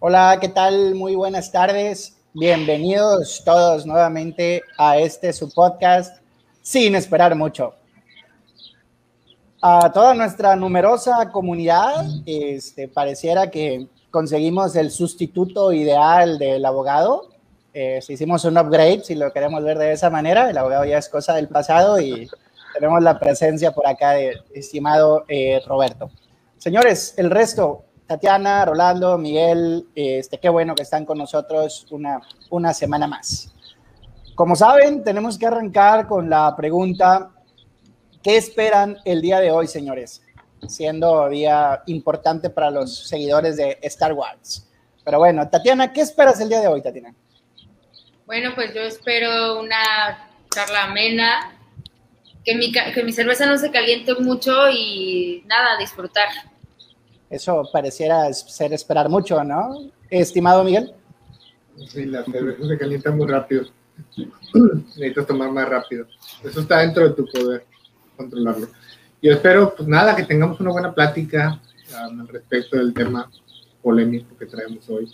Hola, ¿qué tal? Muy buenas tardes. Bienvenidos todos nuevamente a este su podcast, sin esperar mucho. A toda nuestra numerosa comunidad, este, pareciera que conseguimos el sustituto ideal del abogado. Eh, si hicimos un upgrade, si lo queremos ver de esa manera, el abogado ya es cosa del pasado y tenemos la presencia por acá del estimado eh, Roberto. Señores, el resto, Tatiana, Rolando, Miguel, este, qué bueno que están con nosotros una, una semana más. Como saben, tenemos que arrancar con la pregunta, ¿qué esperan el día de hoy, señores? Siendo día importante para los seguidores de Star Wars. Pero bueno, Tatiana, ¿qué esperas el día de hoy, Tatiana? Bueno, pues yo espero una charla amena, que mi, que mi cerveza no se caliente mucho y nada, disfrutar. Eso pareciera ser esperar mucho, ¿no? Estimado Miguel. Sí, la cerveza se calienta muy rápido. Necesitas tomar más rápido. Eso está dentro de tu poder, controlarlo. Yo espero, pues nada, que tengamos una buena plática um, respecto del tema polémico que traemos hoy.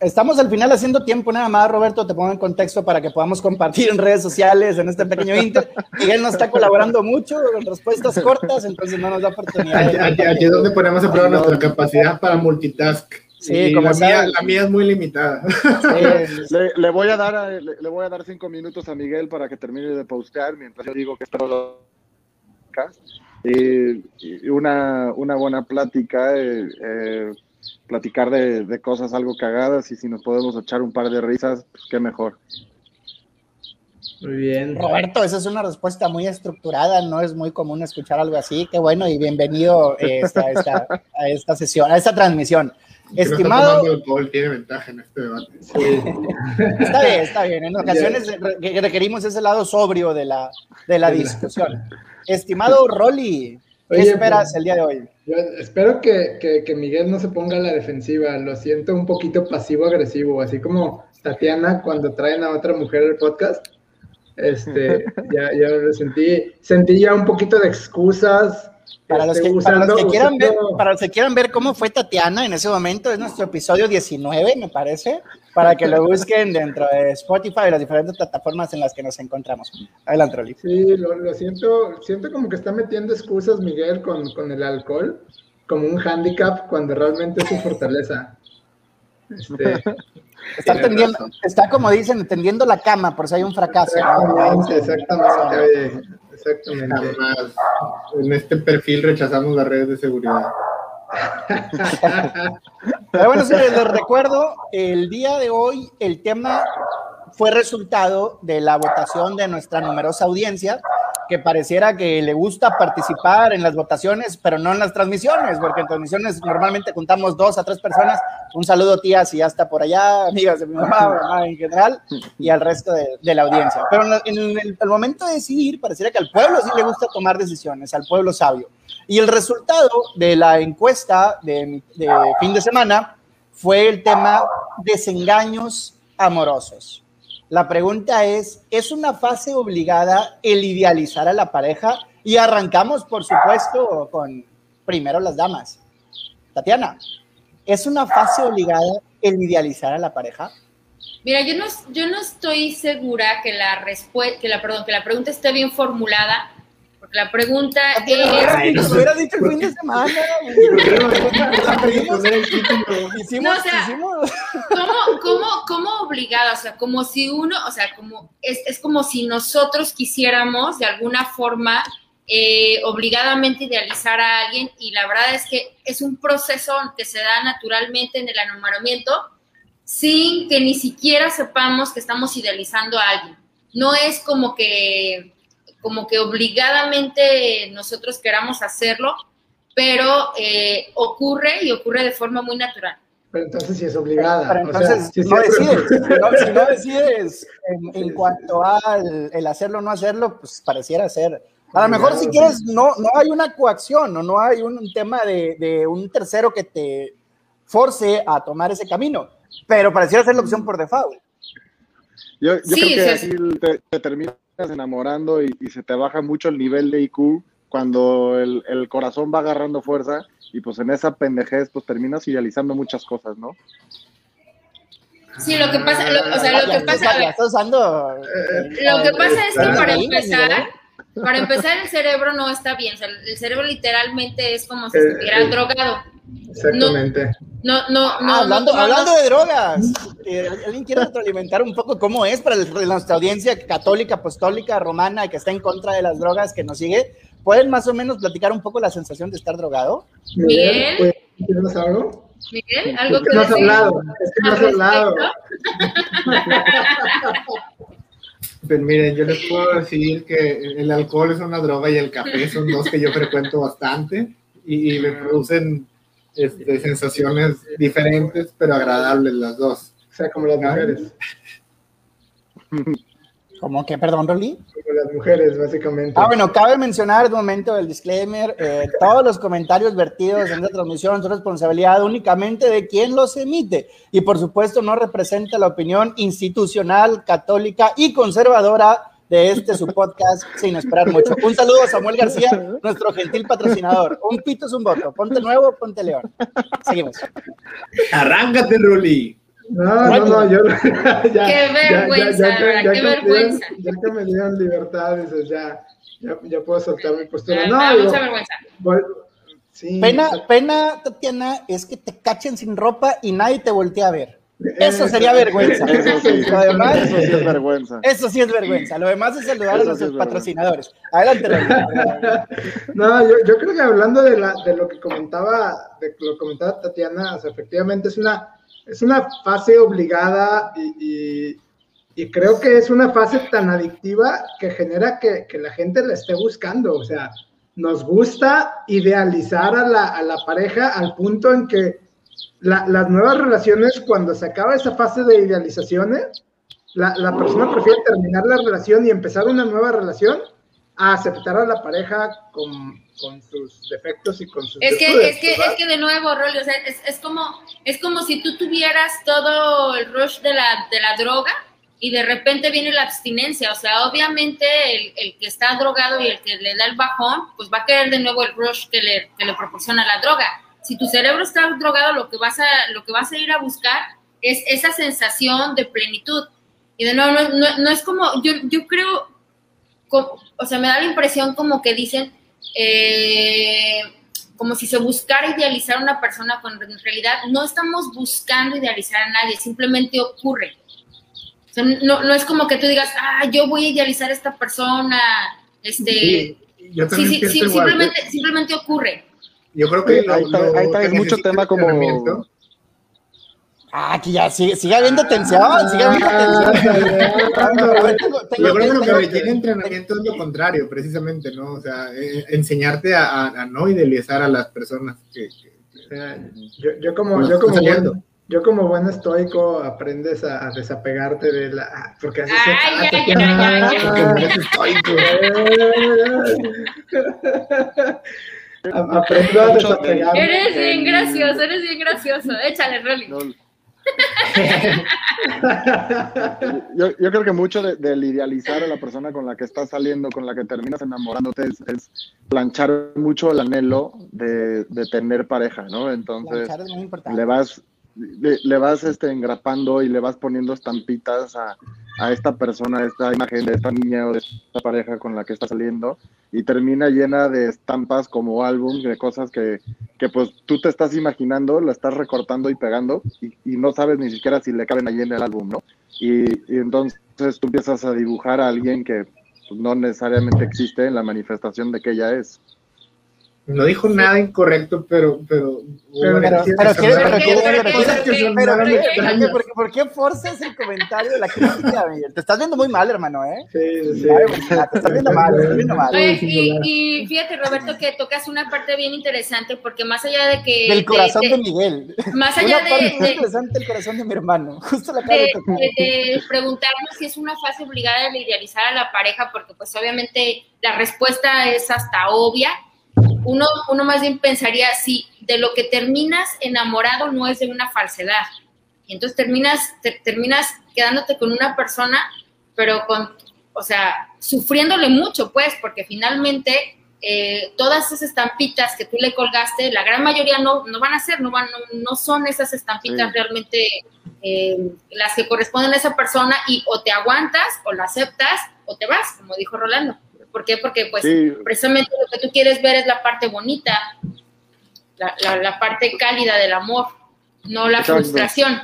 Estamos al final haciendo tiempo nada más, Roberto, te pongo en contexto para que podamos compartir en redes sociales en este pequeño inter. Miguel no está colaborando mucho con respuestas cortas, entonces no nos da oportunidad. Aquí, aquí es donde ponemos a prueba nuestra capacidad para multitask. Sí, como la, mía, la mía es muy limitada. Sí, Le, le voy a dar a- le, le voy a dar cinco minutos a Miguel para que termine de postear mientras yo digo que espero acá. Y, y una, una buena plática, eh, eh, platicar de, de cosas algo cagadas y si nos podemos echar un par de risas, pues qué mejor. Muy bien. Roberto, esa es una respuesta muy estructurada, no es muy común escuchar algo así. Qué bueno y bienvenido eh, esta- esta- a esta sesión, a esta transmisión. Que no está Estimado, tomando alcohol, tiene ventaja en este debate. está bien, está bien. En ocasiones re- que requerimos ese lado sobrio de la, de la discusión. Estimado Rolly, ¿qué esperas pues- el día de hoy? Yo espero que, que- que Miguel no se ponga a la defensiva. Lo siento un poquito pasivo-agresivo, así como Tatiana cuando traen a otra mujer al podcast. Este, ya, ya lo sentí. Sentí ya un poquito de excusas. Para los, este, que, para los usando- que quieran ver, para los que quieran ver cómo fue Tatiana en ese momento, es nuestro episodio 19, me parece, para que lo busquen dentro de Spotify y las diferentes plataformas en las que nos encontramos. Adelante, Rolly. Sí, lo, lo siento, siento como que está metiendo excusas Miguel con, con el alcohol, como un handicap cuando realmente es su fortaleza. Este, Está, tendiendo, está como dicen, tendiendo la cama por si hay un fracaso. exactamente, exactamente. En este perfil rechazamos las redes de seguridad. Pero bueno, señores, les recuerdo, el día de hoy el tema fue resultado de la votación de nuestra numerosa audiencia, que pareciera que le gusta participar en las votaciones, pero no en las transmisiones, porque en transmisiones normalmente juntamos dos a tres personas. Un saludo, tías, y hasta por allá, amigas de mi mamá, mamá en general, y al resto de, la audiencia. Pero en, el, momento de decidir, pareciera que al pueblo sí le gusta tomar decisiones, al pueblo sabio. Y el resultado de la encuesta de, de fin de semana fue el tema desengaños amorosos. La pregunta es, ¿es una fase obligada el idealizar a la pareja? Y arrancamos, por supuesto, con primero las damas. Tatiana, ¿es una fase obligada el idealizar a la pareja? Mira, yo no, yo no estoy segura que la que la, perdón, que la pregunta esté bien formulada, la pregunta es... Nos hubiera dicho el fin de semana. Hicimos, No, o sea, hicimos. ¿Cómo, cómo, cómo obligada? O sea, como si uno, o sea, como es, es como si nosotros quisiéramos de alguna forma eh, obligadamente idealizar a alguien y la verdad es que es un proceso que se da naturalmente en el enamoramiento sin que ni siquiera sepamos que estamos idealizando a alguien. No es como que, como que obligadamente nosotros queramos hacerlo, pero eh, ocurre y ocurre de forma muy natural. Pero entonces sí es obligada. Pero o sea, entonces es no decides. Si no, si no decides en, en cuanto al el hacerlo o no hacerlo, pues pareciera ser. A lo mejor si quieres, no, no hay una coacción o no hay un, un tema de, de un tercero que te force a tomar ese camino, pero pareciera ser la opción por default. Yo, yo Sí, creo que sí, aquí te, te terminas enamorando y, y se te baja mucho el nivel de IQ cuando el, el corazón va agarrando fuerza y pues en esa pendejez pues terminas idealizando muchas cosas, ¿no? Sí, lo que pasa, lo- o sea, lo que pasa, ya está usando. lo que pasa es que para empezar. Para empezar el cerebro no está bien, o sea, el cerebro literalmente es como si Eh, estuviera eh. drogado. Exactamente. No, no, no. Ah, hablando, no, de drogas, ¿alguien quiere retroalimentar un poco cómo es para el- nuestra audiencia católica, apostólica, romana, que está en contra de las drogas, que nos sigue? ¿Pueden más o menos platicar un poco la sensación de estar drogado? Miguel, Miguel. ¿tienes algo? Miguel, algo Es que no has hablado. Es que no has hablado. Pues miren, yo les puedo decir que el alcohol es una droga y el café son dos que yo frecuento bastante y, y me producen este, sensaciones diferentes pero agradables las dos. O sea, como las mujeres. ¿Cómo que, perdón, Rolly? Como las mujeres, básicamente. Ah, bueno, cabe mencionar de momento el disclaimer, eh, todos los comentarios vertidos en esta transmisión son responsabilidad únicamente de quien los emite y por supuesto no representa la opinión institucional, católica y conservadora de este su podcast sin esperar mucho. Un saludo a Samuel García, nuestro gentil patrocinador. Un pito es un voto. Ponte nuevo, ponte león. Seguimos. ¡Arráncate, Ruli! No, no, no, yo ya, Qué vergüenza, que- qué que me vergüenza. ya que me dieron libertad, dices, ya, ya, ya puedo soltar mi postura. No, digo, mucha vergüenza. voy- sí, Pena, pena, Tatiana, es que te cachen sin ropa y nadie te voltea a ver. Eso sería vergüenza. Eso sí, Lo demás- eso sí es vergüenza. Eso sí es vergüenza. Lo demás es saludar a sí vergüenza. patrocinadores. Adelante. No, yo, yo creo que hablando de, la, de lo que comentaba, de lo que comentaba Tatiana, o sea, efectivamente es una, es una fase obligada y, y- creo que es una fase tan adictiva que genera que, que la gente la esté buscando. O sea, nos gusta idealizar a la, a la pareja al punto en que la- las nuevas relaciones, cuando se acaba esa fase de idealizaciones, la, la persona prefiere terminar la relación y empezar una nueva relación a aceptar a la pareja con, con sus defectos y con sus Es que, virtudes, es que, ¿verdad? es que de nuevo, Rolly, o sea, es, es como, es como si tú tuvieras todo el rush de la, de la droga y de repente viene la abstinencia. O sea, obviamente el, el que está drogado y el que le da el bajón, pues va a querer de nuevo el rush que le, que le proporciona la droga. Si tu cerebro está drogado, lo que vas a, lo que vas a ir a buscar es esa sensación de plenitud. Y de nuevo, no, no- no es como, yo, yo creo, o sea, me da la impresión como que dicen, eh, como si se buscara idealizar a una persona cuando en realidad no estamos buscando idealizar a nadie, simplemente ocurre. O sea, no, no es como que tú digas, ah, yo voy a idealizar a esta persona, este, sí, Sí, yo sí, sí, simplemente, simplemente ocurre. Yo creo que Ahí- ahí está- ahí está, es mucho tema como- Ah, aquí ya sigue, sigue habiendo tensión, sigue habiendo Ah, tensión. A ver, tengo- tengo Yo creo que lo que requiere entrenamiento es lo contrario, precisamente, ¿no? O sea, eh, enseñarte a, a- a no idealizar a las personas que, que- O sea, yo, yo como, yo como saliendo. buen, yo como buen estoico aprendes a, a desapegarte de la porque así Ay, ay, Tatiana. ay, ay, porque no eres estoico. Aprendo a desapegarme. Eres bien el- gracioso, eres bien gracioso. Échale, Rolly. Yo, yo creo que mucho de- del idealizar a la persona con la que estás saliendo, con la que terminas enamorándote, es, es planchar mucho el anhelo de, de tener pareja, ¿no? Entonces, le vas, le, vas este, engrapando y le vas poniendo estampitas a, a esta persona, a esta imagen de esta niña o de esta pareja con la que está saliendo y termina llena de estampas como álbum, de cosas que, que pues tú te estás imaginando, la estás recortando y pegando y, y no sabes ni siquiera si le caben allí en el álbum, ¿no? Y, y entonces tú empiezas a dibujar a alguien que pues, no necesariamente existe en la manifestación de que ella es. No dijo nada incorrecto, pero. Pero, Pero- Pero, pero pero ¿por qué- ¿Por qué forzas el comentario de la crítica, Miguel? Te estás viendo muy mal, hermano, ¿eh? Sí, sí. Ay, te estás viendo mal, te estás viendo mal. Oye, y, fíjate, Roberto, que tocas una parte bien interesante porque más allá de que... Del corazón de- de de- Miguel. Más allá Una parte de- de- interesante del corazón de mi hermano. Justo la de- de preguntarnos si es una fase obligada de idealizar a la pareja, porque pues obviamente la respuesta es hasta obvia. Uno, uno más bien pensaría si de lo que terminas enamorado no es de una falsedad. Y entonces terminas, te- terminas quedándote con una persona, pero con, o sea, sufriéndole mucho, pues, porque finalmente eh, todas esas estampitas que tú le colgaste, la gran mayoría no, no van a ser, no, van, no, son esas estampitas Sí. realmente eh, las que corresponden a esa persona y o te aguantas o la aceptas o te vas, como dijo Rolando. ¿Por qué? Porque pues Sí. precisamente lo que tú quieres ver es la parte bonita, la, la- la parte cálida del amor, no la Exacto. frustración.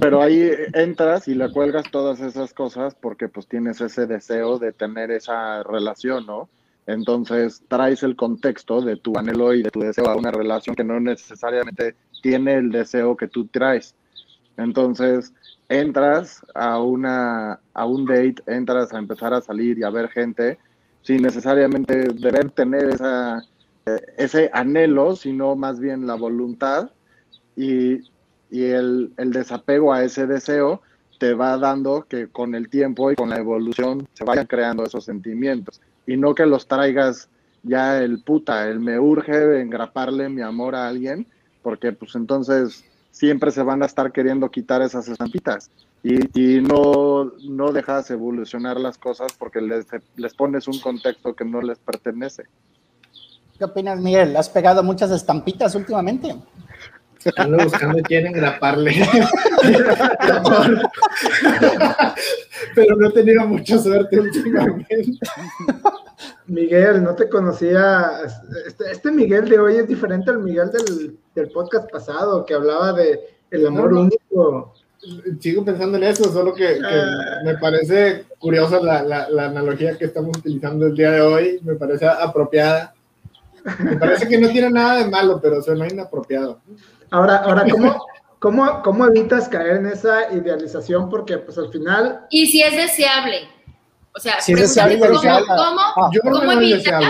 Pero ahí entras y le cuelgas todas esas cosas porque pues tienes ese deseo de tener esa relación, ¿no? Entonces traes el contexto de tu anhelo y de tu deseo a una relación que no necesariamente tiene el deseo que tú traes. Entonces entras a una a un date, entras a empezar a salir y a ver gente sin necesariamente deber tener eh, ese anhelo, sino más bien la voluntad. Y, y el, el desapego a ese deseo te va dando que con el tiempo y con la evolución se vayan creando esos sentimientos. Y no que los traigas ya el puta, el me urge engraparle mi amor a alguien, porque pues entonces siempre se van a estar queriendo quitar esas estampitas y, y no, no dejas evolucionar las cosas porque les, les pones un contexto que no les pertenece. ¿Qué opinas, Miguel? ¿Has pegado muchas estampitas últimamente? Ando buscando quién engraparle. Pero no he tenido mucha suerte últimamente. Miguel, no te conocía. Este, este Miguel de hoy es diferente al Miguel del, del podcast pasado, que hablaba de el amor No, no. único. Sigo pensando en eso, solo que, que Ah. me parece curiosa la, la, la analogía que estamos utilizando el día de hoy. Me parece apropiada. Me parece que no tiene nada de malo, pero suena inapropiado. Ahora, ahora ¿cómo, cómo, ¿cómo evitas caer en esa idealización? Porque pues al final, Y si es deseable. O sea, Si ¿cómo, deseable. cómo- Ah. Que cómo no evitas?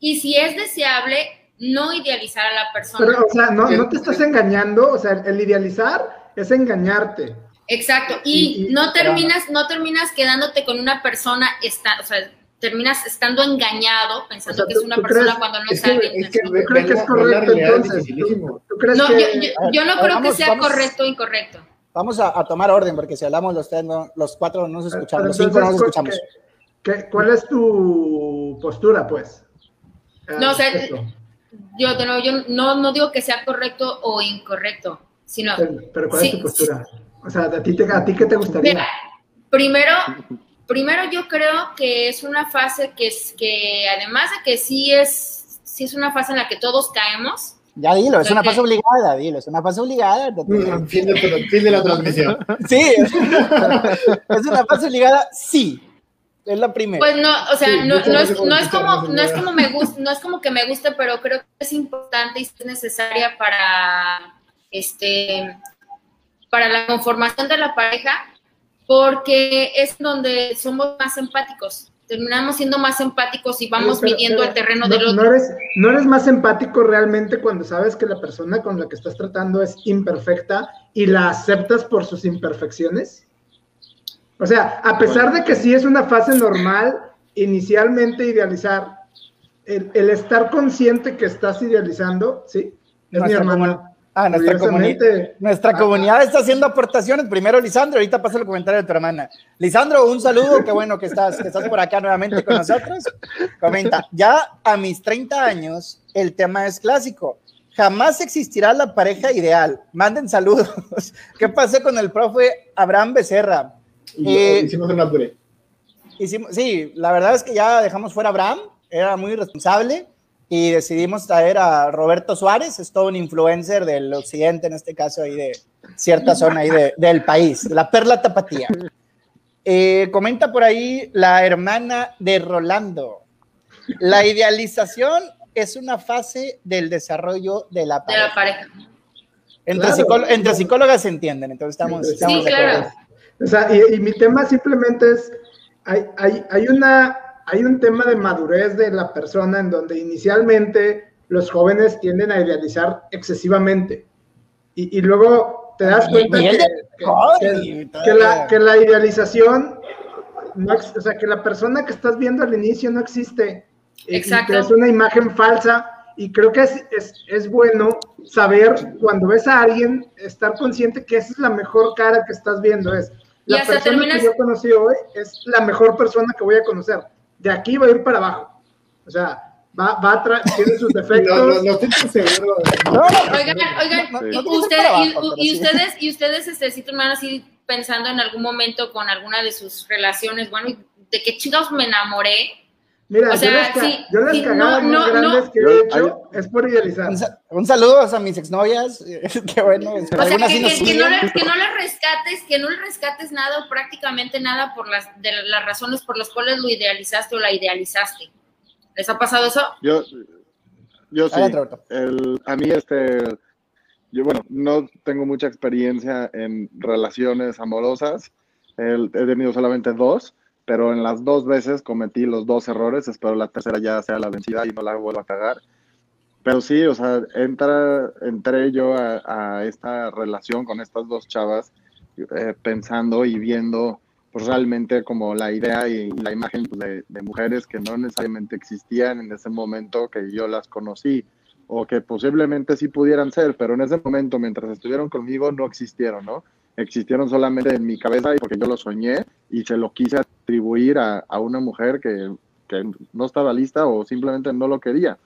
Y si es deseable, no idealizar a la persona. pero o sea, no, no te estás engañando, o sea, el idealizar es engañarte. Exacto. Y, Y- y- no terminas, no terminas quedándote con una persona, esta, o sea, terminas estando engañado, pensando O sea, que es ¿tú- una persona crees- cuando no Es es, que, alguien. es que ¿no? ve- ¿Tú crees que es correcto entonces? dificilísimo. ¿Tú, tú crees No, que yo, yo- yo no ver, creo vamos- que sea vamos- correcto o incorrecto. Vamos a, a tomar orden, porque si hablamos los tres, no- los cuatro no nos escuchamos, Pero los cinco no nos escuchamos. ¿qué- qué- cuál es tu postura, pues? No, o sea. Yo, de nuevo, yo no, no digo que sea correcto o incorrecto, sino... Pero, pero ¿cuál es tu postura? O sea, ¿a ti, te, ¿a ti qué te gustaría? Mira, primero, primero yo creo que es una fase que es que además de que sí es, sí es una fase en la que todos caemos, Ya dilo, es una fase obligada, dilo, es una fase obligada. Mm, Fin de, fin de la transmisión. Sí, es una fase obligada, sí. Es la primera. pues no, o sea, Sí, no, no es, no es como, no es como me gusta, no es como que me guste, pero creo que es importante y es necesaria para este para la conformación de la pareja, porque es donde somos más empáticos. Terminamos siendo más empáticos y vamos Pero- midiendo pero el terreno no, del otro. No eres, no eres más empático realmente cuando sabes que la persona con la que estás tratando es imperfecta y la aceptas por sus imperfecciones. O sea, a pesar de que sí es una fase normal, inicialmente idealizar, el, el estar consciente que estás idealizando, ¿sí? Es mi Nuestra hermano. comun- Ah, nuestra, comuni- Curiosamente. nuestra Ah, comunidad está haciendo aportaciones. Primero, Lisandro, ahorita pasa el comentario de tu hermana. Lisandro, un saludo, qué bueno que estás, que estás por acá nuevamente con nosotros. Comenta, ya a mis 30 años, el tema es clásico. Jamás existirá la pareja ideal. Manden saludos. ¿Qué pasó con el profe Abraham Becerra? Y Eh, hicimos una puré. Hicimos, sí, la verdad es que ya dejamos fuera a Abraham, era muy responsable y decidimos traer a Roberto Suárez, es todo un influencer del occidente, en este caso, ahí de cierta zona ahí de- del país, la perla tapatía. Eh, comenta por ahí la hermana de Rolando. La idealización es una fase del desarrollo de la de pareja. la pareja. Entre, Claro. psicó- entre psicólogas se entienden, entonces estamos, Sí, de claro. acuerdo. O sea, y, y mi tema simplemente es, hay, hay, hay, una, hay un tema de madurez de la persona en donde inicialmente los jóvenes tienden a idealizar excesivamente. Y, y luego te das cuenta que, de- que- Joder, que- que la, que la idealización, no o sea, que la persona que estás viendo al inicio no existe. Exacto. es una imagen falsa. Y creo que es, es, es bueno saber cuando ves a alguien, estar consciente que esa es la mejor cara que estás viendo. Es la hasta persona terminas- que yo conocí hoy es la mejor persona que voy a conocer. De aquí va a ir para abajo. O sea, va, va a tiene sus defectos. No, no, no seguro. No, Oigan, oigan, no y para y, y sí. ustedes, y ustedes, este, sí tomaron así pensando en algún momento con alguna de sus relaciones, bueno, ¿de qué chingados me enamoré? Mira, O sea, yo las, sí, yo las sí, cagadas no, más no, grandes no. que he hecho es por idealizar. Un, sa- un saludo a mis exnovias. Qué bueno. O sea, que, sí nos que- que siguen. no le, que no le rescates, que no le rescates nada o prácticamente nada por las, de las razones por las cuales lo idealizaste o la idealizaste. ¿Les ha pasado eso? Yo, yo sí. El, a mí, este, yo, bueno, no tengo mucha experiencia en relaciones amorosas. El- he tenido solamente dos, pero en las dos veces cometí los dos errores. Espero la tercera ya sea la vencida y no la vuelva a cagar. Pero sí, o sea, entra, entré yo a, a esta relación con estas dos chavas eh, pensando y viendo pues realmente como la idea y, la imagen pues, de, de mujeres que no necesariamente existían en ese momento que yo las conocí o que posiblemente sí pudieran ser, pero en ese momento mientras estuvieron conmigo no existieron, ¿no? Existieron solamente en mi cabeza y porque yo lo soñé y se lo quise atribuir a, a una mujer que, que no estaba lista o simplemente no lo quería.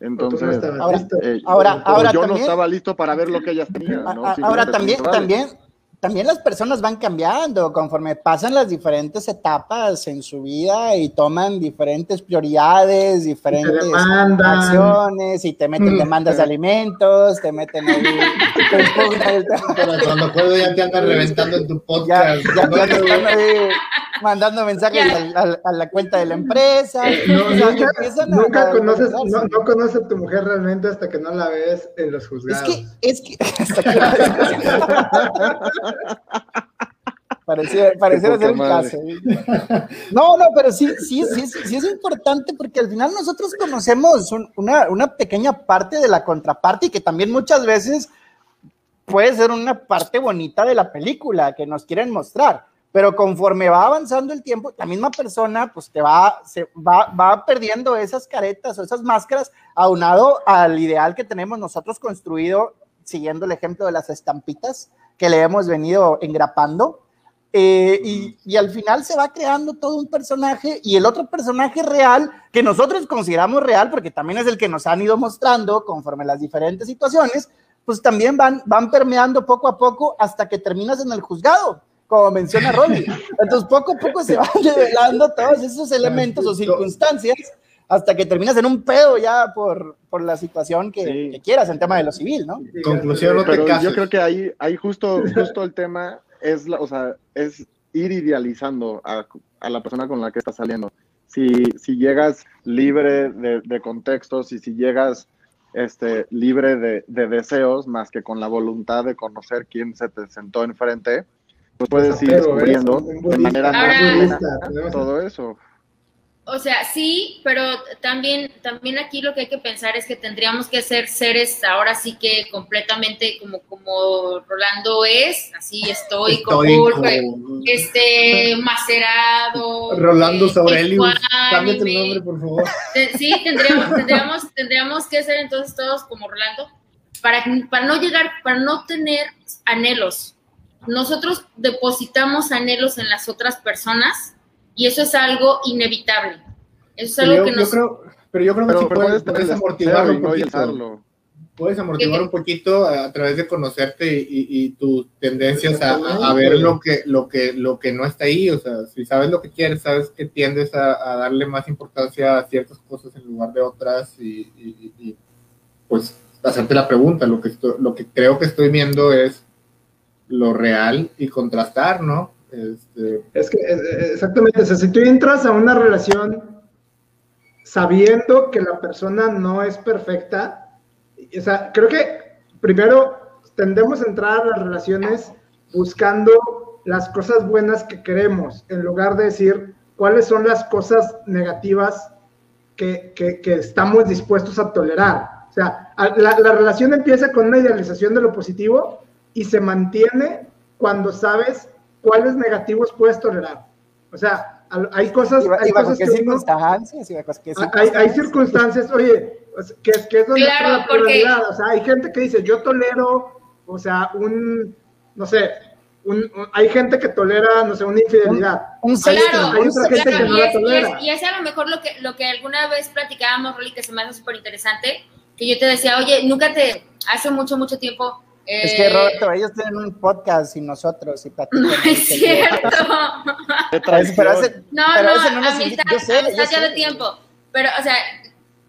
No Entonces, Ahora- listo. eh, ahora- yo no estaba listo para ver lo que ellas tenían. Ahora también, también, también las personas van cambiando conforme pasan las diferentes etapas en su vida y toman diferentes prioridades, diferentes acciones y te meten Mm. demandas de alimentos, te meten ahí. Pero cuando acuerdo ya te andan reventando en tu podcast. ya, ya te están ahí mandando mensajes al- al- a la cuenta de la empresa. Eh, No, O sea, nunca a- nunca a conoces, no, no conoces a tu mujer realmente hasta que no la ves en los Es juzgados. que, es que, hasta que- Pareciera, pareciera ser el caso. ¿eh? No, no, pero sí, sí, sí, sí, es importante porque al final nosotros conocemos un- una, una pequeña parte de la contraparte y que también muchas veces puede ser una parte bonita de la película que nos quieren mostrar. Pero conforme va avanzando el tiempo, la misma persona pues te va, se va, va perdiendo esas caretas o esas máscaras aunado al ideal que tenemos nosotros construido, siguiendo el ejemplo de las estampitas que le hemos venido engrapando. Eh, y, y al final se va creando todo un personaje y el otro personaje real que nosotros consideramos real porque también es el que nos han ido mostrando conforme las diferentes situaciones, pues también van, van permeando poco a poco hasta que terminas en el juzgado, como menciona Rolly. Entonces poco a poco se van revelando todos esos elementos o circunstancias hasta que terminas en un pedo ya por, por la situación que, Sí. que quieras en tema de lo civil, ¿no? Conclusión, no te Pero cases. yo creo que ahí, ahí justo, justo el tema es, la, o sea, es ir idealizando a, a la persona con la que estás saliendo. Si, si llegas libre de, de contextos y si llegas este, libre de, de deseos, más que con la voluntad de conocer quién se te sentó enfrente, pues puedes ir Apego, ¿ves? descubriendo de manera más todo eso. O sea, sí, pero también, también aquí lo que hay que pensar es que tendríamos que ser seres ahora sí que completamente como, como Rolando es, así Estoico. cool, este, macerado. Rolando eh, Saurelius, cámbiate el nombre, por favor. Sí, tendríamos, tendríamos, tendríamos que ser entonces todos como Rolando para, para no llegar, para no tener anhelos. Nosotros depositamos anhelos en las otras personas y eso es algo inevitable. Eso es algo yo, que yo nos... creo, pero yo creo que Pero, sí puedes, puedes un poquito. Puedes amortiguar ¿Qué- un poquito a, a través de conocerte y, y- y tus tendencias a, a- a ver lo que, lo, que, lo que no está ahí. O sea, si sabes lo que quieres, sabes que tiendes a, a darle más importancia a ciertas cosas en lugar de otras y, y- y- y, pues hacerte la pregunta. Lo que, estoy- lo que creo que estoy viendo es lo real y contrastar, ¿no? Este, Es que, exactamente, o sea, si tú entras a una relación sabiendo que la persona no es perfecta, o sea, creo que primero tendemos a entrar a las relaciones buscando las cosas buenas que queremos, en lugar de decir cuáles son las cosas negativas que, que- que estamos dispuestos a tolerar. O sea, la, la relación empieza con una idealización de lo positivo y se mantiene cuando sabes cuáles negativos puedes tolerar. O sea, hay cosas, ¿Y ba- hay cosas que uno- circunstancias? ¿Y bajo qué hay, hay circunstancias? oye, que, es- que es donde Claro, está la porque-. O sea, hay gente que dice, yo tolero, o sea, un, no sé, un- un- hay gente que tolera, no sé, una infidelidad. Un Claro. Hay otra gente claro, que no y, la es, y, tolera. es, y es a lo mejor lo que, lo que alguna vez platicábamos, Rolly, que se me hace súper interesante, que yo te decía, oye, nunca te, hace mucho, mucho tiempo... Es eh, que Roberto, ellos tienen un podcast y nosotros y platican. No es cierto. Pero ese- pero No, pero no, nos amistad, yo sé, amistad yo ya sé. de tiempo. Pero, o sea,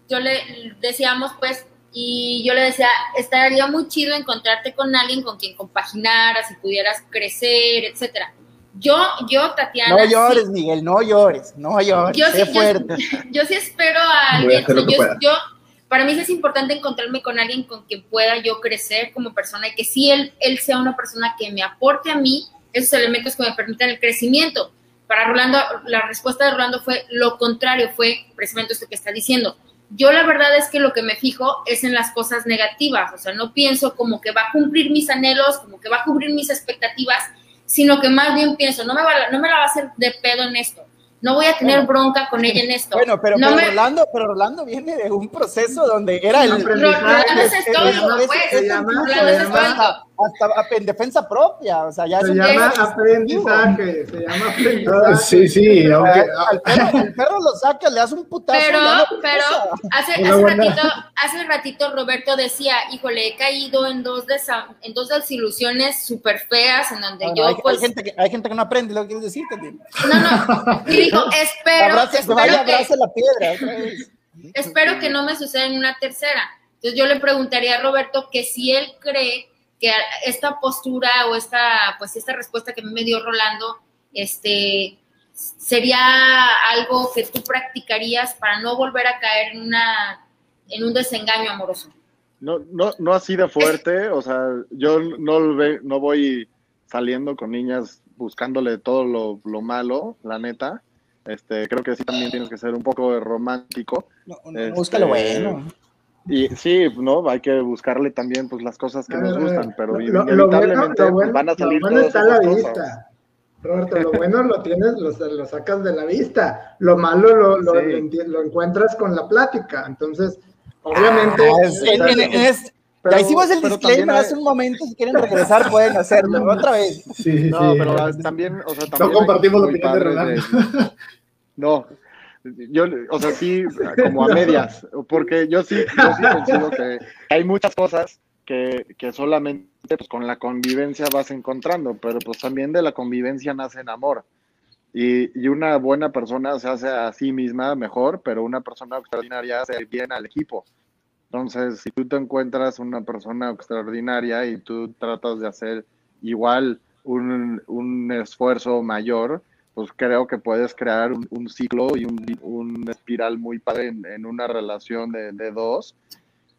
yo le decíamos, pues, y yo le decía, estaría muy chido encontrarte con alguien con quien compaginaras y pudieras crecer, etcétera. Yo, yo, Tatiana. No sí- llores, Miguel, no llores, no llores. yo sé sí, fuerte. yo sí espero a Voy a alguien. hacer lo o que sea, yo, pueda. yo- para mí es importante encontrarme con alguien con quien pueda yo crecer como persona y que sí él, él sea una persona que me aporte a mí esos elementos que me permitan el crecimiento. Para Rolando, la respuesta de Rolando fue lo contrario, fue precisamente esto que está diciendo. Yo la verdad es que lo que me fijo es en las cosas negativas, o sea, no pienso como que va a cumplir mis anhelos, como que va a cubrir mis expectativas, sino que más bien pienso, no me, va, no me la va a hacer de pedo en esto, no voy a tener Bueno. bronca con ella en esto. Bueno, pero, no pero me- Rolando, pero Rolando viene de un proceso donde era el. Ro- Rolando es es- estoico, es- pues. Rolando es estoico. Hasta en defensa propia, o sea, ya Se llama aprendizaje, se llama aprendizaje. Ah, sí, sí, aunque Al perro, el perro lo saca, le das un putazo. Pero, pero hace, hace ratito, hace ratito Roberto decía, híjole, he caído en dos desa- en dos desilusiones súper feas en donde Bueno, yo hay, hay pues gente que, hay gente que no aprende lo que quieres decir, Tati. no, no, y dijo, espero, Abraza, que vaya, espero que, abraza la piedra espero que no me suceda en una tercera. Entonces yo le preguntaría a Roberto que si él cree que esta postura o esta, pues esta respuesta que me dio Rolando, este, sería algo que tú practicarías para no volver a caer en una, en un desengaño amoroso. No, no, no así de fuerte, o sea, yo no, no voy saliendo con niñas buscándole todo lo, lo malo, la neta. Este, creo que sí también tienes que ser un poco romántico. No, no, Este, busca lo bueno. Y sí, ¿no? Hay que buscarle también pues las cosas que nos gustan, pero lo- lo- lo bueno- inevitablemente lo pues, bueno- van a salir Lo bueno todas está a la vista. cosas. Roberto, lo bueno lo tienes, lo, lo sacas de la vista. Lo malo lo, lo, Sí. lo enti- lo encuentras con la plática. Entonces, obviamente. Ah, es- en- en- en es- Pero- ya hicimos el disclaimer hay- hace un momento, si quieren regresar pueden hacerlo otra vez. sí, No, sí. pero también, o sea, también hay compartimos la opinión de no, yo, o sea, sí, como a medias, porque yo sí, yo sí coincido que hay muchas cosas que, que solamente pues, con la convivencia vas encontrando, pero pues también de la convivencia nace el amor. Y, y una buena persona se hace a sí misma mejor, pero una persona extraordinaria hace bien al equipo. Entonces, si tú te encuentras una persona extraordinaria y tú tratas de hacer igual un, un esfuerzo mayor, pues creo que puedes crear un, un ciclo y un, un espiral muy padre en, en una relación de, de dos.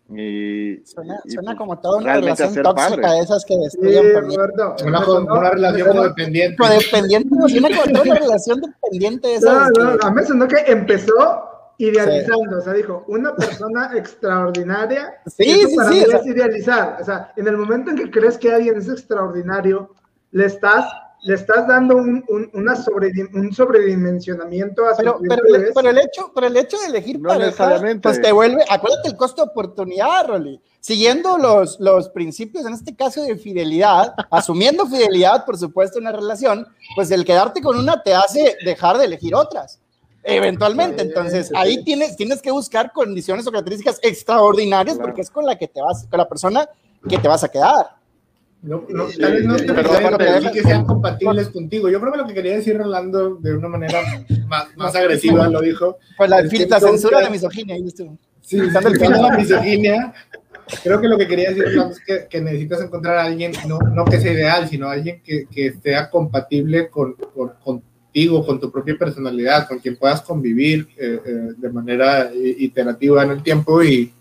Y, Suena, y, suena pues, como toda una realmente relación tóxica padre. de esas que Sí, destruyen familias. Roberto. Una, una relación codependiente. Codependiente, suena como toda una relación dependiente de No, esas. no, que- a mí me sonó que empezó idealizando, o sea, dijo, una persona extraordinaria, Sí, sí, para sí, mí o sea- es idealizar, o sea, en el momento en que crees que alguien es extraordinario, le estás, le estás dando un, un, una sobredim- un sobredimensionamiento a su Pero, pero, pero el hecho, pero el hecho de elegir No pareja, pues te vuelve, acuérdate el costo de oportunidad, Rolly. Siguiendo los, los principios, en este caso de fidelidad, asumiendo fidelidad, por supuesto, en una relación, pues el quedarte con una te hace dejar de elegir otras. Eventualmente, entonces ahí tienes, tienes que buscar condiciones o características extraordinarias Claro. porque es con la que te vas, con la persona que te vas a quedar. No, no, tal vez no es pero necesario aparte- pero sí que sean compatibles contigo. Yo creo que lo que quería decir Rolando de una manera más, más agresiva lo dijo. Pues la, que la censura de misoginia, ahí estuvo. Sí, el usando la misoginia. Creo que lo que quería decir Rolando, es que, que necesitas encontrar a alguien, no, no que sea ideal, sino alguien que, que sea compatible con, con- contigo, con tu propia personalidad, con quien puedas convivir eh, eh, de manera iterativa en el tiempo y,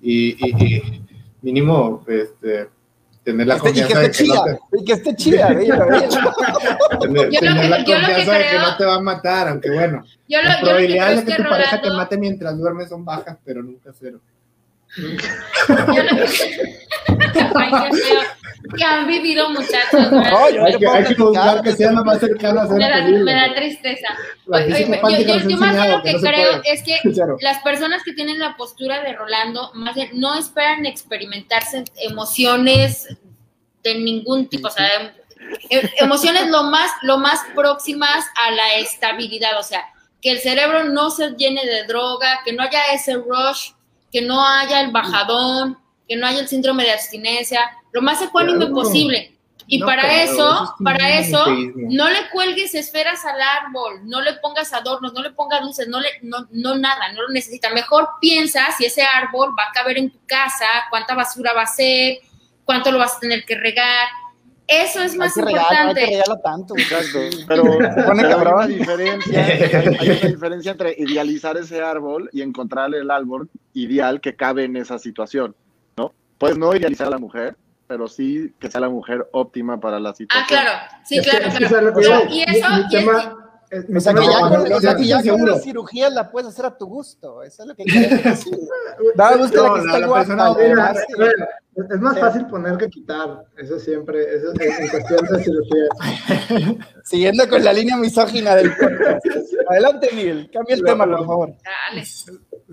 y- y- y mínimo este, tener la Este- y que confianza de esté que no chida, te, y que esté chida, tener, Yo lo tener que- la yo lo que confianza de que creo- no te va a matar, aunque bueno, Yo lo, las yo lo que creo probabilidades de que tu pareja te Rolando, mate mientras duermes son bajas, pero nunca cero. Yo que- Ay, han vivido muchachos. No, yo Hay que, hay que buscar que de sea este- lo más cercano a ser me, da, me da tristeza. Oye, oye, yo, yo- yo más bien lo que no creo es que las personas que tienen la postura de Rolando, más bien, no esperan experimentarse emociones de ningún tipo. O sea, E- emociones lo más, lo más próximas a la estabilidad, o sea, que el cerebro no se llene de droga, que no haya ese rush, que no haya el bajadón, que no haya el síndrome de abstinencia, lo más ecuánime Claro. posible. Y No, para eso, eso es para eso, no le cuelgues esferas al árbol, no le pongas adornos, no le pongas luces, no le, no, no nada, no lo necesita. Mejor piensa si ese árbol va a caber en tu casa, cuánta basura va a ser, cuánto lo vas a tener que regar. Eso es más regalar, no hay que importante. regalarlo tanto. Pero, pone pero hay una diferencia, hay, hay una diferencia entre idealizar ese árbol y encontrar el árbol ideal que cabe en esa situación, ¿no? Puedes no idealizar a la mujer, pero sí que sea la mujer óptima para la Ah, situación. claro, sí, Es claro, es que claro. es y Mi- eso, mi y es- tema- mi O sea, tema que ya no, con, no, o sea, no, que ya con la cirugía la puedes hacer a tu gusto. Eso es lo que quieres decir. Da gusto No, la que la- está la guapa. persona y Mira, además, a ver, es más Sí. fácil poner que quitar, eso siempre, eso es en cuestión de cirugía. Siguiendo con la línea misógina del podcast. Adelante, Miguel. Cambia el tema, por favor. Dale.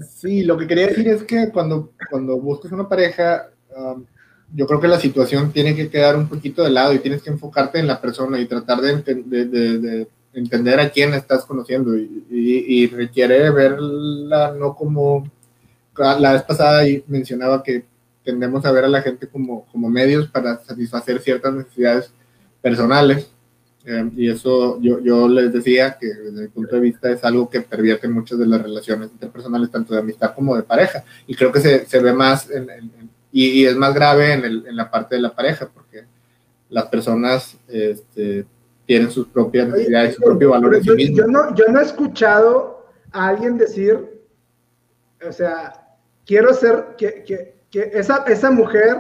Sí, lo que quería decir es que cuando, cuando buscas una pareja, um, yo creo que la situación tiene que quedar un poquito de lado y tienes que enfocarte en la persona y tratar de, enten- de- de- de entender a quién estás conociendo y, y- y requiere verla no como la vez pasada y mencionaba que tendemos a ver a la gente como, como medios para satisfacer ciertas necesidades personales eh, y eso yo, yo les decía que desde mi punto de vista es algo que pervierte muchas de las relaciones interpersonales, tanto de amistad como de pareja. Y creo que se, se ve más en- en- en- y, y es más grave en, el- en la parte de la pareja, porque las personas este, tienen sus propias necesidades, su propio valor en sí mismo. yo no, yo no he escuchado a alguien decir, o sea, quiero ser, que, que, que esa, esa mujer,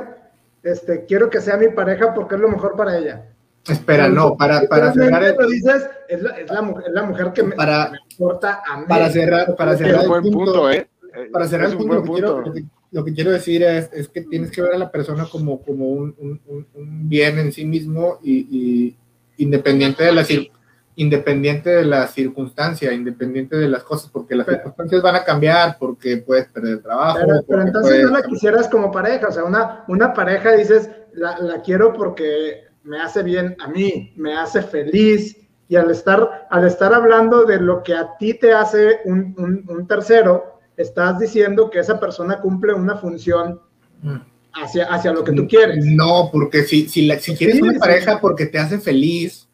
este, quiero que sea mi pareja porque es lo mejor para ella. Espera, no, para, para cerrar el- Lo dices, es la, es la es la mujer que me, Para- me importa a mí. para cerrar, para Es cerrar un el buen punto, punto, ¿eh? Eh, para cerrar es el un punto, lo que, quiero, punto. lo que- lo que quiero decir es, es que tienes que ver a la persona como, como un, un- un- un bien en sí mismo y, y independiente de la cir- independiente de la circunstancia, independiente de las cosas, porque las Pero- circunstancias van a cambiar, porque puedes perder el trabajo. Pero, pero entonces no la quisieras como pareja, o sea, una, una pareja dices, la, la quiero porque me hace bien a mí, me hace feliz, y al estar, al estar hablando de lo que a ti te hace un, un- un tercero, estás diciendo que esa persona cumple una función hacia, hacia lo que tú quieres. No, porque si, si, la- si quieres Sí, una sí. pareja porque te hace feliz,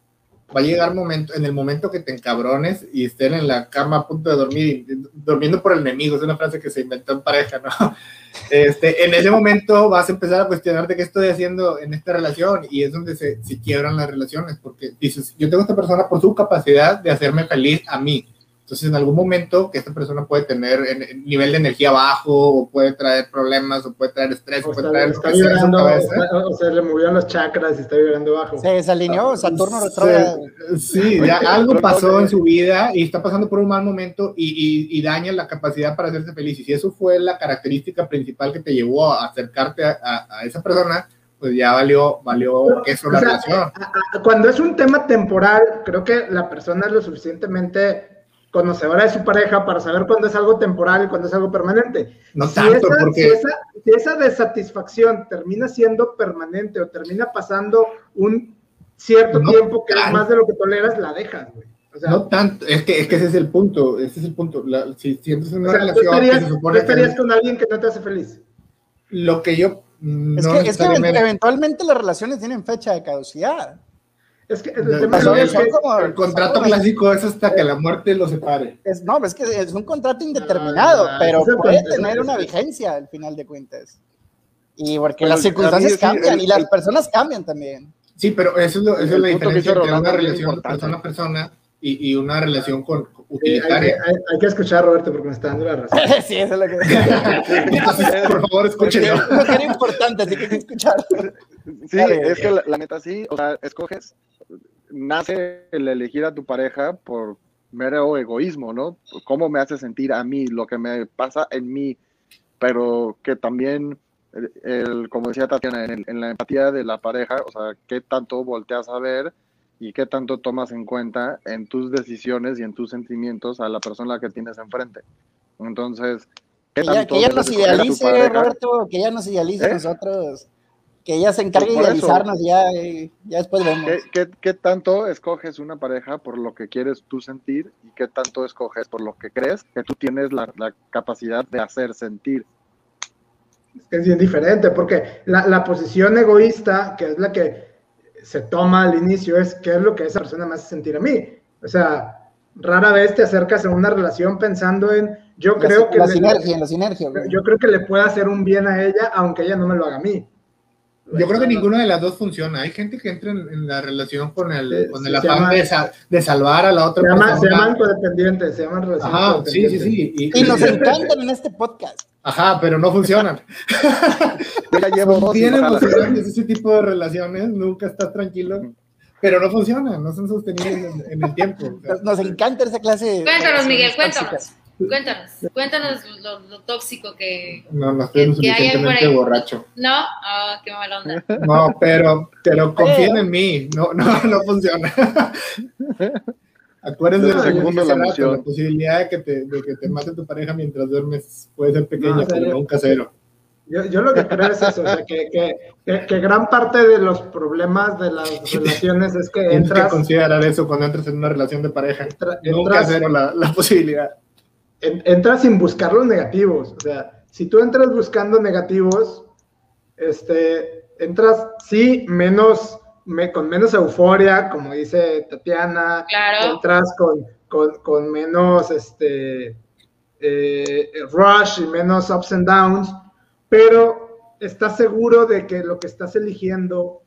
va a llegar momento, en el momento que te encabrones y estén en la cama a punto de dormir, durmiendo por el enemigo, es una frase que se inventó en pareja, ¿no? Este, en ese momento vas a empezar a cuestionarte qué estoy haciendo en esta relación y es donde se, se quiebran las relaciones, porque dices, yo tengo a esta persona por su capacidad de hacerme feliz a mí. Entonces, en algún momento que esta persona puede tener en- en nivel de energía bajo, o puede traer problemas, o puede traer estrés, o, O puede está, traer está que sea en su vibrando, cabeza. o, o se le movieron los chakras y está vibrando bajo. Se desalineó Saturno Sí, retrógrado. Sí, ya algo pasó en su vida y está pasando por un mal momento y, y- y daña la capacidad para hacerse feliz. Y si eso fue la característica principal que te llevó a acercarte a, a- a esa persona, pues ya valió, valió eso O la sea, relación. cuando es un tema temporal, creo que la persona es lo suficientemente conocedora de su pareja para saber cuándo es algo temporal y cuándo es algo permanente. No si, tanto, esa, porque- si, esa, si esa desatisfacción termina siendo permanente o termina pasando un cierto No, tiempo que es claro. más de lo que toleras, la dejas, güey. O sea, No tanto, es que, es que ese es el punto, ese es el punto. La- si, si entras en o una sea, relación que estarías, se que estarías con alguien que no te hace feliz. lo que yo mm, Es que, es que eventualmente las relaciones tienen fecha de caducidad. Es que el No, tema son- es son que como- el contrato clásico es hasta que la muerte los separe. Es, no, es que es un contrato indeterminado, Ah, pero puede tener una vigencia al final de cuentas. Y porque Pero las circunstancias sí, cambian el- y las personas cambian también. Sí, pero eso es, lo, eso es la diferencia entre una relación persona a persona y, y una relación con eh, hay, que, utilitaria. hay- hay que escuchar a Roberto porque me está dando la razón. sí, eso es lo que Entonces, por favor, escúchenlo. es lo que era importante, así que hay que escuchar. Sí, Dale. es que la, la neta sí, o sea, escoges, nace el elegir a tu pareja por mero egoísmo, ¿no? Cómo me hace sentir a mí, lo que me pasa en mí, pero que también, el, el- como decía Tatiana, en, el- en la empatía de la pareja, o sea, qué tanto volteas a ver y qué tanto tomas en cuenta en tus decisiones y en tus sentimientos a la persona que tienes enfrente. Entonces, ¿qué Que debes nos idealice? Roberto, que ella nos idealice ¿Eh? nosotros. Que ella se encargue de avisarnos y ya, eh, ya después vemos. ¿Qué, qué, qué tanto escoges una pareja por lo que quieres tú sentir y qué tanto escoges por lo que crees que tú tienes la, la capacidad de hacer sentir? Es bien diferente, porque la, la posición egoísta, que es la que se toma al inicio, es qué es lo que esa persona me hace sentir a mí. O sea, rara vez te acercas a una relación pensando en, yo La- creo que la le- sinergia, la sinergia. yo creo que le puede hacer un bien a ella, aunque ella no me lo haga a mí. Yo creo que ninguna de las dos funciona. Hay gente que entra en, en la relación con el, Sí, con el se afán llama- de, sa- de salvar a la otra Se llaman, se persona. llaman codependientes, se llaman relaciones Ajá, sí, sí, sí. Y nos encantan en este podcast. Ajá, pero no funcionan. Llevo Tienen emocionantes ese tipo de relaciones, nunca estás tranquilo, pero no funcionan, no son sostenibles en, en el tiempo. o sea. Nos, encanta esa clase de. Cuéntanos, Miguel, cuéntanos. tóxicas. Cuéntanos, cuéntanos lo, lo tóxico que. No, no estoy lo Que- que hay por suficientemente ahí. borracho. No, Ah, qué mala onda. No, pero, pero confíen en mí, no, no, no funciona. Acuérdense de Segundo la rato, la posibilidad de que, te, de que te mate tu pareja mientras duermes puede ser pequeña, No, pero nunca cero. Yo, yo lo que creo es eso, o sea, que, que, que, que gran parte de los problemas de las relaciones es que Tienes que entras, considerar eso cuando entras en una relación de pareja. entra- Nunca entras, cero la, la posibilidad. En- entras sin buscar los negativos. O sea, si tú entras buscando negativos, este, entras, sí, menos, me- con menos euforia, como dice Tatiana, Claro. entras con, con, con menos este, eh, rush y menos ups and downs, pero estás seguro de que lo que estás eligiendo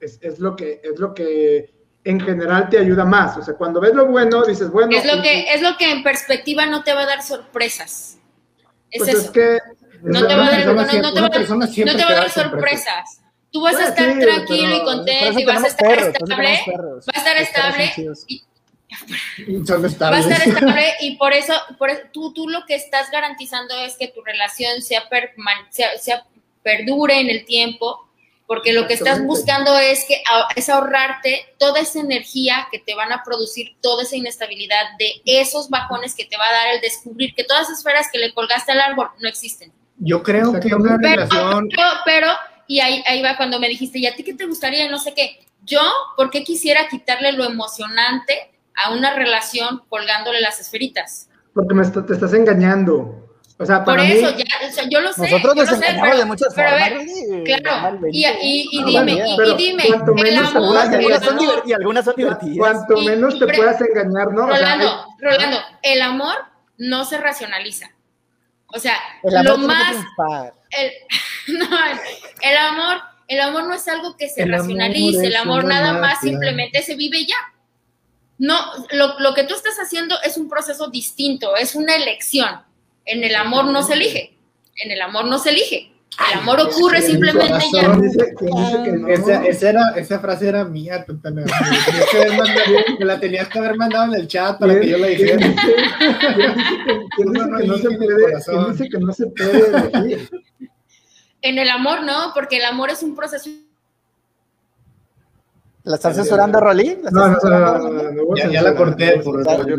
es, es lo que es lo que en general te ayuda más. O sea, cuando ves lo bueno, dices, bueno, Es lo pues, que, es lo que en perspectiva no te va a dar sorpresas. Es pues eso. es que No te va a dar, Una no, persona no te siempre- va a una persona dar, siempre no te va te a da dar sorpresas. Tú vas a Bueno, estar sí, tranquilo y contento y vas a estar perros, estable. perros. Va a estar estable y va a estar estable y por eso, por eso- tú, tú lo que estás garantizando es que tu relación sea, perman- sea, sea- perdure en el tiempo, porque lo que estás buscando es que es ahorrarte toda esa energía que te van a producir toda esa inestabilidad de esos bajones que te va a dar el descubrir que todas esas esferas que le colgaste al árbol no existen. Yo creo que una Pero, relación. pero, pero, y ahí, ahí va cuando me dijiste, ¿y a ti qué te gustaría? Y No sé qué. Yo, ¿por qué quisiera quitarle lo emocionante a una relación colgándole las esferitas? porque me está- te estás engañando. O sea, Por para mí, eso, ya, o sea, yo lo sé. Nosotros yo nos lo sé, pero- de muchas pero a ver, Claro, y, y, y dime, y, dime, cuanto el menos amor, algunas- el algunas son amor, y algunas son divertidas. cuanto menos y te puedas engañar, ¿no? O sea, Rolando, hay- Rolando, el amor no se racionaliza. O sea, El amor lo más, el, no, el amor, el amor no es algo que se El amor racionalice, el es amor nada más magia. simplemente se vive ya. No, lo, lo que tú estás haciendo es un proceso distinto, es una elección. En el amor no se elige, en el amor no se elige. El amor ocurre simplemente ya. corazón ¿quién dice, quién dice que no? Esa, esa, era, esa frase era mía, Totana. Me, tenías que haber mandado- me la tenías que haber mandado en el chat para que yo la ¿Quién dijera. dice- quién dice que- no que se puede- dice que no se puede? En el amor no, porque el amor es un proceso. ¿La estás censurando? ¿La estás No, no, no, no, Ya, la corté por, Claro, por yo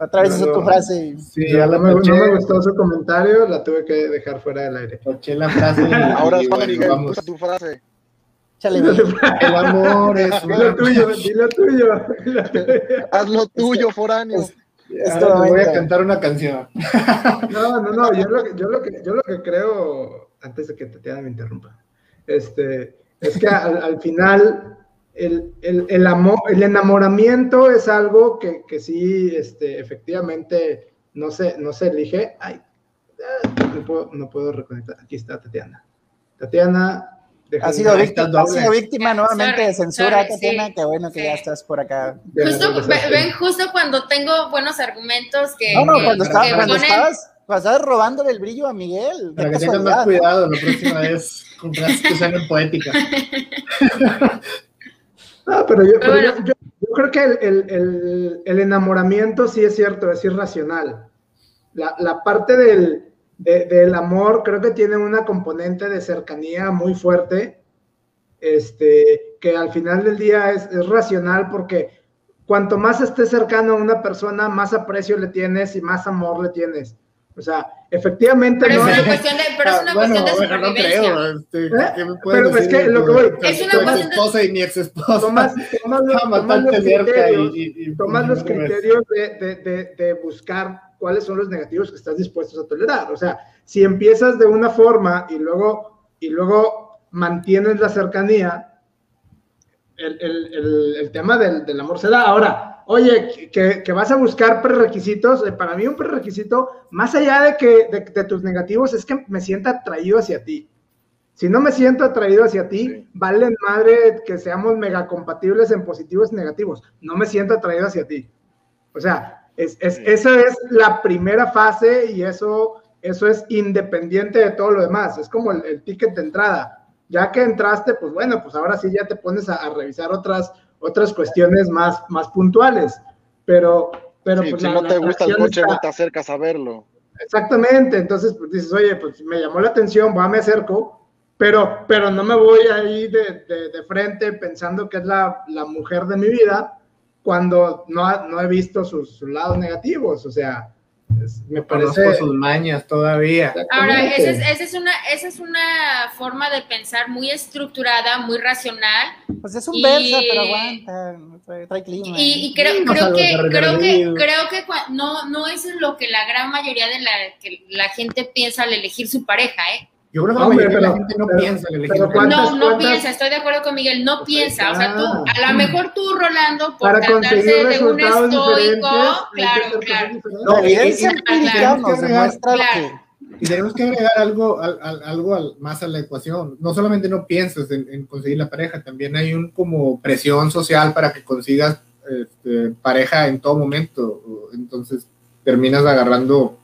Otra vez No, hizo tu frase. Sí, ya la No me, no taché, me gustó su comentario, la tuve que dejar fuera del aire. taché la frase. y- Ahora y es bueno, vamos. tu frase. Échale, güey. El amor es una tuyo, dilo tuyo. dilo tuyo. Haz lo tuyo, foráneo. Es Ahora todo te voy a cantar una canción. No, no, no, yo lo, que- yo, lo que, yo lo que creo, antes de que Tatiana me interrumpa, este, es que al, al final el, el, el, amor, el enamoramiento es algo que, que sí, este, efectivamente, no se, no se elige. Ay, ah, no puedo, no puedo reconectar. Aquí está Tatiana. Tatiana, Ha sido, víctima, ha sido víctima nuevamente Sorry, de censura, sorry, Tatiana. sí, Qué bueno que sí. ya estás por acá. Justo, ven, justo cuando tengo buenos argumentos que, No, no, que- cuando, que estabas, cuando, ponen- estabas, estabas robándole el brillo a Miguel. Para que tengas más cuidado la próxima vez con frases que sean poéticas. No, pero yo, pero bueno. yo- yo- yo creo que el, el- el- el enamoramiento sí es cierto, es irracional. La, la parte del, de- del amor creo que tiene una componente de cercanía muy fuerte, este, que al final del día es, es racional porque cuanto más estés cercano a una persona, más aprecio le tienes y más amor le tienes. O sea, efectivamente Pero no es es- una cuestión de, pero es una Ah, bueno, cuestión de bueno, no supervivencia. creo. Este, ¿Eh? ¿qué me Pero es decir que de lo que voy- de Es una cuestión de- esposa y mi ex esposa. tomas, tomas los, tomas los criterios, tomas los criterios de, de- de- de buscar cuáles son los negativos que estás dispuestos a tolerar. O sea, si empiezas de una forma y luego, y luego mantienes la cercanía, el, el- el- el tema del, del amor se da. Ahora, oye, que, que vas a buscar prerequisitos, eh, para mí un prerequisito, más allá de que de, de tus negativos, es que me sienta atraído hacia ti. Si no me siento atraído hacia ti, Sí. vale madre que seamos mega compatibles en positivos y negativos. No me siento atraído hacia ti. O sea, es, es, Sí. esa es la primera fase y eso, eso es independiente de todo lo demás. Es como el, el ticket de entrada. Ya que entraste, pues bueno, pues ahora sí ya te pones a, a revisar otras, otras cuestiones más, más puntuales. Pero, pero Sí, pues si la- no te gusta el coche, está- no te acercas a verlo. Exactamente, entonces pues, dices, oye, pues me llamó la atención, va, me acerco, pero, pero no me voy ahí de, de, de frente pensando que es la, la mujer de mi vida cuando no, no he visto sus, sus lados negativos, o sea, es- me Conozco parece... sus mañas todavía. Ahora, esa es, esa, es una, esa es una forma de pensar muy estructurada, muy racional, Pues es un Y- verso, pero aguanta, trae, trae clima. Y, y creo, creo a que, creo que, creo que cua- no, no es lo que la gran mayoría de la, que la gente piensa al elegir su pareja, ¿eh? Yo creo que la Hombre, gente no pero- piensa en un ¿cuántas- No, no cuántas- piensa, estoy de acuerdo con Miguel, no piensa, o sea, tú, a lo mejor tú, Rolando, por Para tratarse conseguir de un estoico, claro, claro. No, La evidencia empírica nos demuestra claro. que Y tenemos que agregar algo, al- al- algo al- más a la ecuación. No solamente no piensas en, en conseguir la pareja, también hay un como presión social para que consigas este, pareja en todo momento. Entonces terminas agarrando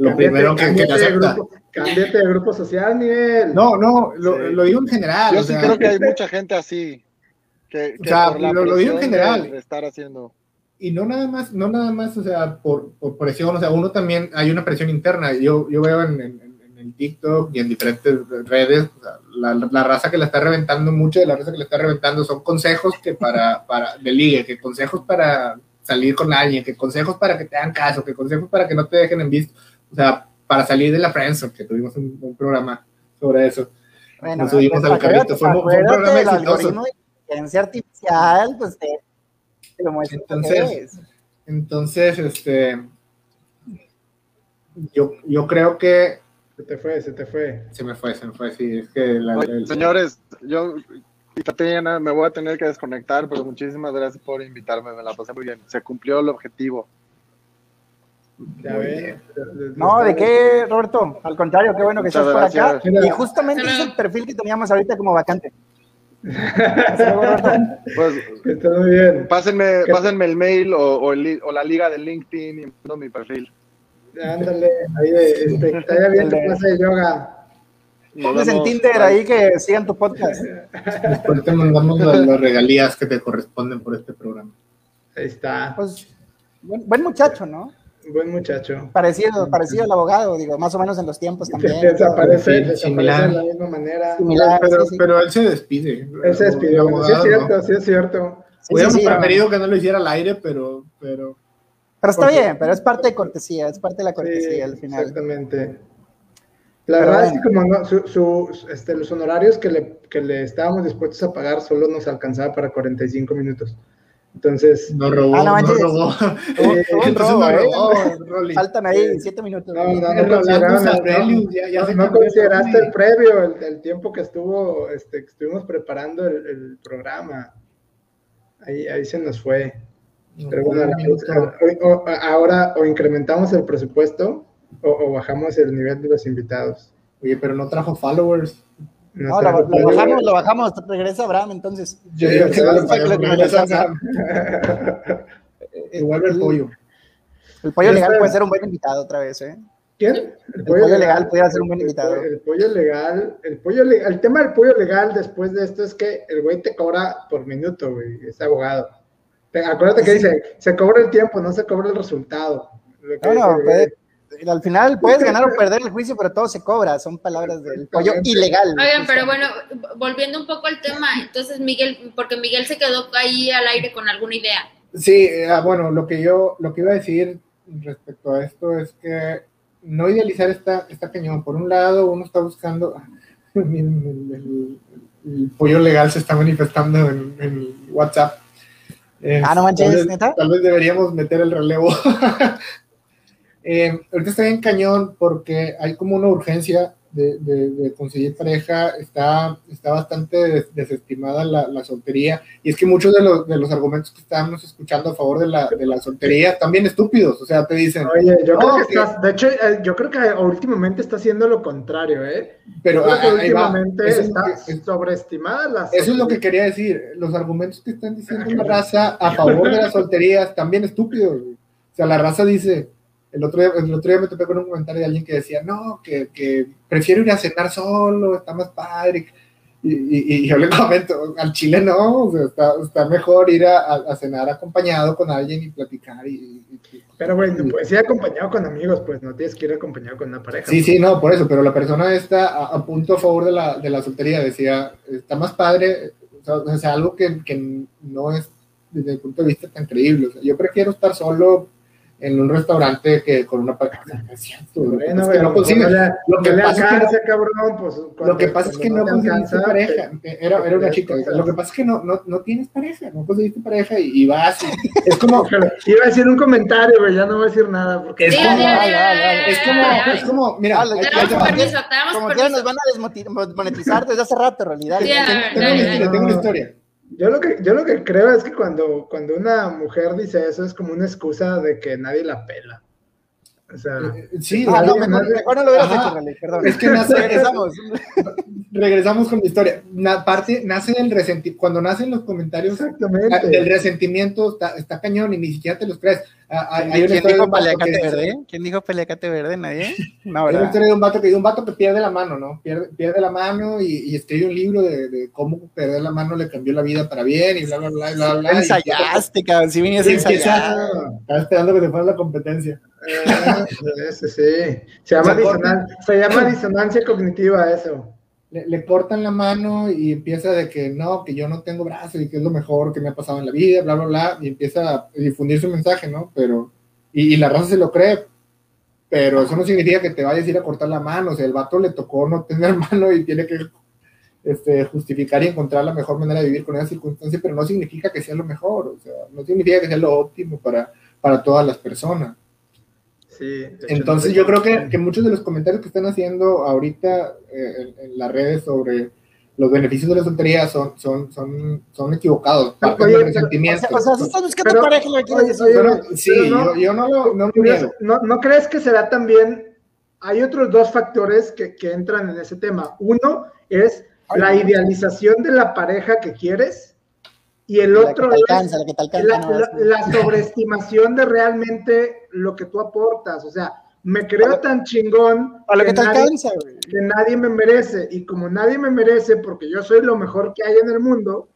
lo Cámbiate- primero que, que te cámbiate de acepta. grupo- Cámbiate de grupo social, Miguel. No, no, lo, Sí. lo digo en general. Yo o sí sea, creo que hay mucha gente así. Que, que O sea, lo- lo digo en general. de estar haciendo. y no nada más, no nada más, o sea, por, por presión, o sea, uno también, hay una presión interna. Yo, yo veo en, en, en el TikTok y en diferentes redes, o sea, la, la raza que la está reventando, mucho de la raza que la está reventando son consejos que para, para, de ligue, que consejos para salir con alguien, que consejos para que te hagan caso, que consejos para que no te dejen en visto, o sea, para salir de la friendzone, que tuvimos un, un programa sobre eso. Bueno, Nos subimos al carrito, fue un- fue un acuérdate programa exitoso. algoritmo de inteligencia artificial, pues te, te lo muestra Entonces. Entonces, este, yo, yo creo que Se te fue, se te fue. se me fue, se me fue, sí, es que la, Oye, el- señores, yo Tatiana, me voy a tener que desconectar, pero muchísimas gracias por invitarme, me la pasé muy bien. Se cumplió el objetivo. Ya Muy ves. bien. No, ¿de qué, Roberto? Al contrario, qué bueno que Muchas estás por acá. Y justamente es el perfil que teníamos ahorita como vacante. Pues Que está muy bien. pásenme, pásenme el mail o, o el li- o la liga de LinkedIn y mando mi perfil. Ándale, ahí de, este, haya bien tu clase de yoga. Pones en. Tinder Bye. ahí que sigan tu podcast. después te mandamos las, las regalías que te corresponden por este programa. Ahí está. Pues, buen, buen muchacho, ¿no? Buen muchacho. Parecido, parecido al abogado, digo, más o menos en los tiempos también. Desaparece, Sí, desaparece similar. de la misma manera. Similar. Pero, sí, sí. pero él se despide. Él se despidió. Sí es cierto, ¿no? sí es cierto. Sí, Hubiéramos preferido que no lo hiciera al aire, pero, pero Pero está Porque- bien, pero es parte de cortesía, es parte de la Sí, cortesía al final. Exactamente. La Pero verdad es que como no, su, su- este, los honorarios que le, que le estábamos dispuestos a pagar solo nos alcanzaba para 45 minutos. Entonces, no robó, Ah, no robó. Eh, Entonces no ¿eh? Faltan ahí siete minutos. no, no, no consideraron el- ya- ya no- no consideraste el previo, el, el tiempo que estuvo, este, que estuvimos preparando el, el programa. Ahí, ahí se nos fue. Pero bueno, o- o- ahora o incrementamos el presupuesto o, o bajamos el nivel de los invitados. Oye, pero no trajo followers. No, lo, lo bajamos, lo bajamos. Regresa Abraham entonces. Yo acá. Igual el pollo. El pollo legal puede ser un buen invitado otra vez, ¿eh? ¿Quién? El El pollo legal pudiera ser un buen invitado. El, pollo legal, el pollo legal, el tema del pollo legal después de esto es que el güey te cobra por minuto, güey, es abogado. Te- Acuérdate que dice, se cobra el tiempo, no se cobra el resultado. Lo que No, dice no, puede- al final puedes ganar o perder el juicio, pero todo se cobra. Son palabras del pollo ilegal. Oigan, pero bueno, volviendo un poco al tema, entonces Miguel, porque Miguel se quedó ahí al aire con alguna idea. Sí, eh, ah, bueno, lo que yo, lo que iba a decir respecto a esto es que no idealizar está, está cañón. Por un lado, uno está buscando, miren, el, el- el pollo legal se está manifestando en, en WhatsApp. Ah, no manches, tal vez, ¿neta? tal vez deberíamos meter el relevo. Eh, ahorita está bien cañón porque hay como una urgencia de, de- de conseguir pareja, está, está bastante des- desestimada la, la soltería, y es que muchos de los, de los argumentos que estamos escuchando a favor de la, de la soltería están bien estúpidos, o sea, te dicen, Oye, yo No, creo que que- estás, de hecho, eh, yo creo que últimamente está haciendo lo contrario, ¿eh? pero Yo creo que ah, ahí va. últimamente Eso es, está que, sobreestimada la eso es lo que quería decir, los argumentos que están diciendo la raza a favor de la soltería están bien estúpidos, o sea, la raza dice, el otro, día, el otro día me topé con un comentario de alguien que decía, no, que, que prefiero ir a cenar solo, está más padre. Y, y, y yo le comento, al chile no, o sea, está, está mejor ir a, a- a cenar acompañado con alguien y platicar. Y, y- Pero bueno, pues ir acompañado con amigos, pues no tienes que ir acompañado con una pareja. Sí, sí, no, por eso, pero la persona está a, a punto a favor de la, de la soltería, decía, está más padre, o sea, o sea, algo que, que no es desde el punto de vista tan creíble. O sea, yo prefiero estar solo en un restaurante que con una no es cierto, lo que pasa es que güey, no consigues. no le- Lo que no le pasa es que no- alcanza, cabrón, pues, Lo que pasa es que no te conseguiste alcanza, pareja. Era, era una chica. Lo que pasa es que no, no, no tienes pareja, no conseguiste pareja y, y vas. y- es como, Pero Iba a decir un comentario, güey, ya no voy a decir nada. Porque Es como- es como, es como, mira, damos Como quiera nos van a desmoti- monetizar desde hace rato, en realidad. Tengo una historia. Yo lo que, yo lo que creo es que cuando, cuando una mujer dice eso es como una excusa de que nadie la pela. O sea, Eh, Sí, Ah, no, mejor, nadie- mejor no lo hubieras Ajá. hecho, Raleigh, perdón. Es que nace- Regresamos. regresamos con la historia. Na- parte, nace del resentimiento. Cuando nacen los comentarios del resentimiento, está, está cañón y ni siquiera te los crees. Ah, hay- hay ¿Quién dijo que paliacate verde? ¿Quién dijo paliacate verde? ¿Nadie? No, Hay una ¿verdad? historia de un vato que de un vato que pierde la mano, ¿no? Pierde, pierde la mano y, y escribe un libro de, de cómo perder la mano le cambió la vida para bien y bla, bla, bla, bla, bla. Ensayaste, cabrón. Sí, venías Y empieza- ensayado. Estaba esperando que te fuera la competencia. Ah, sí, sí. Se llama, Se corta. disonan- se llama disonancia cognitiva eso. Le, cortan la mano y empieza de que no, que yo no tengo brazos y que es lo mejor que me ha pasado en la vida, bla, bla, bla, y empieza a difundir su mensaje, ¿no? Pero, y, y la raza se lo cree, pero eso no significa que te vayas a ir a cortar la mano, o sea, el vato le tocó no tener mano y tiene que este, justificar y encontrar la mejor manera de vivir con esa circunstancia, pero no significa que sea lo mejor, o sea, no significa que sea lo óptimo para, para todas las personas. Sí, de Entonces no- yo creo que, que muchos de los comentarios que están haciendo ahorita eh, en, en las redes sobre los beneficios de la soltería son, son, son, son equivocados, parten Oye, O resentimiento. sea, o sea, si estás buscando Pero- pareja, lo quieres oye, decir. oye, Pero sí, pero no- yo, yo no lo no. ¿No, ¿No crees que será también, hay otros dos factores que, que entran en ese tema? Uno es la idealización de la pareja que quieres y el otro alcanza, la, la- es- la sobreestimación de realmente lo que tú aportas. O sea, me creo tan chingón A lo que te nadie- alcanza, güey. que nadie me merece. Y como nadie me merece porque yo soy lo mejor que hay en el mundo,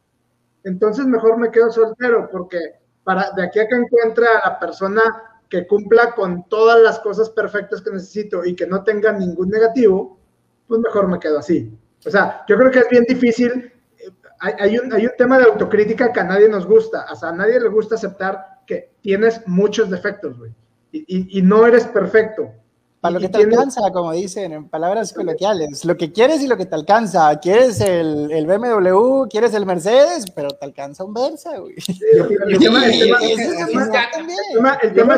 entonces mejor me quedo soltero porque para de aquí a que encuentre a la persona que cumpla con todas las cosas perfectas que necesito y que no tenga ningún negativo, pues mejor me quedo así. O sea, yo creo que es bien difícil. eh, Hay, hay un, hay un tema de autocrítica que a nadie nos gusta. O sea, a nadie le gusta aceptar que tienes muchos defectos, güey. Y, no eres perfecto. Para lo que te tienes- alcanza, como dicen en palabras coloquiales. Lo que quieres y lo que te alcanza. Quieres el, el BMW, quieres el Mercedes, pero te alcanza un Versa, güey. El tema- el tema- Y el eso es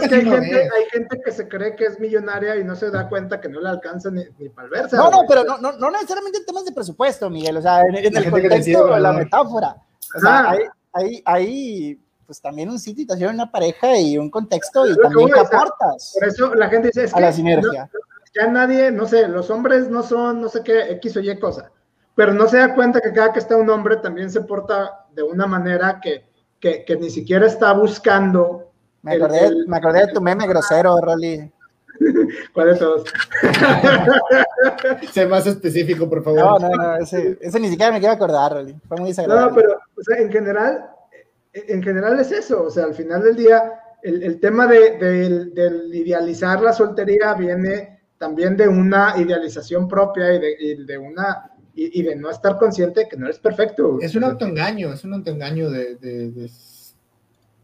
que hay gente, es. hay gente que se cree que es millonaria y no se da cuenta que no le alcanza ni, ni para el Versa. No, no, pero no, no, no necesariamente en temas de presupuesto, Miguel. O sea, en, en La el contexto, la valor. metáfora. O sea, hay, hay, hay, pues también un sitio, situación, una pareja y un contexto y Pero también ¿cómo qué está? aportas Por eso la gente dice, es a que la sinergia. no- ya nadie, no sé, los hombres no son, no sé qué, X o Y cosa, pero no se da cuenta que cada que está un hombre también se porta de una manera que, que, que ni siquiera está buscando. Me el- acordé, el- me acordé de tu meme grosero, Rolly. ¿Cuál de todos? Sé más específico, por favor. No, no, no, ese, ese ni siquiera me quiero acordar, Rolly. Fue muy desagradable. No, pero o sea, en general, en general es eso, o sea, al final del día, el, el tema de, del- del idealizar la soltería viene también de una idealización propia y de, y de una y, y de no estar consciente de que no eres perfecto. Es un autoengaño, es un autoengaño de, de, de-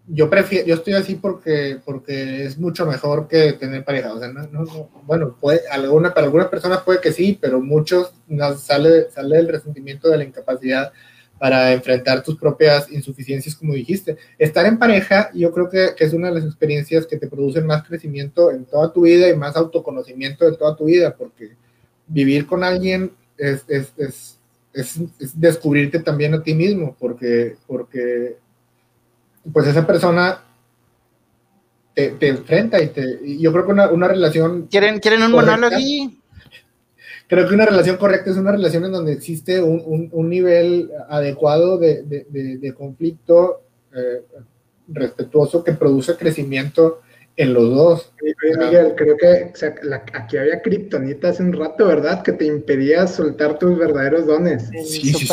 yo prefiero, yo estoy así porque, porque es mucho mejor que tener pareja. O sea, no, no, no bueno, puede, alguna, para algunas personas puede que sí, pero muchos sale, sale el resentimiento de la incapacidad para enfrentar tus propias insuficiencias, como dijiste. Estar en pareja, yo creo que, que, es una de las experiencias que te producen más crecimiento en toda tu vida y más autoconocimiento de toda tu vida, porque vivir con alguien es, es, es, es descubrirte también a ti mismo, porque, porque pues esa persona te, te enfrenta y te. Y yo creo que una, una relación. ¿Quieren, ¿quieren un monólogo Creo que una relación correcta es una relación en donde existe un, un, un nivel adecuado de, de, de, de conflicto eh, respetuoso que produce crecimiento en los dos. Miguel, creo que o sea, la, aquí había kriptonita hace un rato, ¿verdad? Que te impedía soltar tus verdaderos dones. Sí, sí, sí.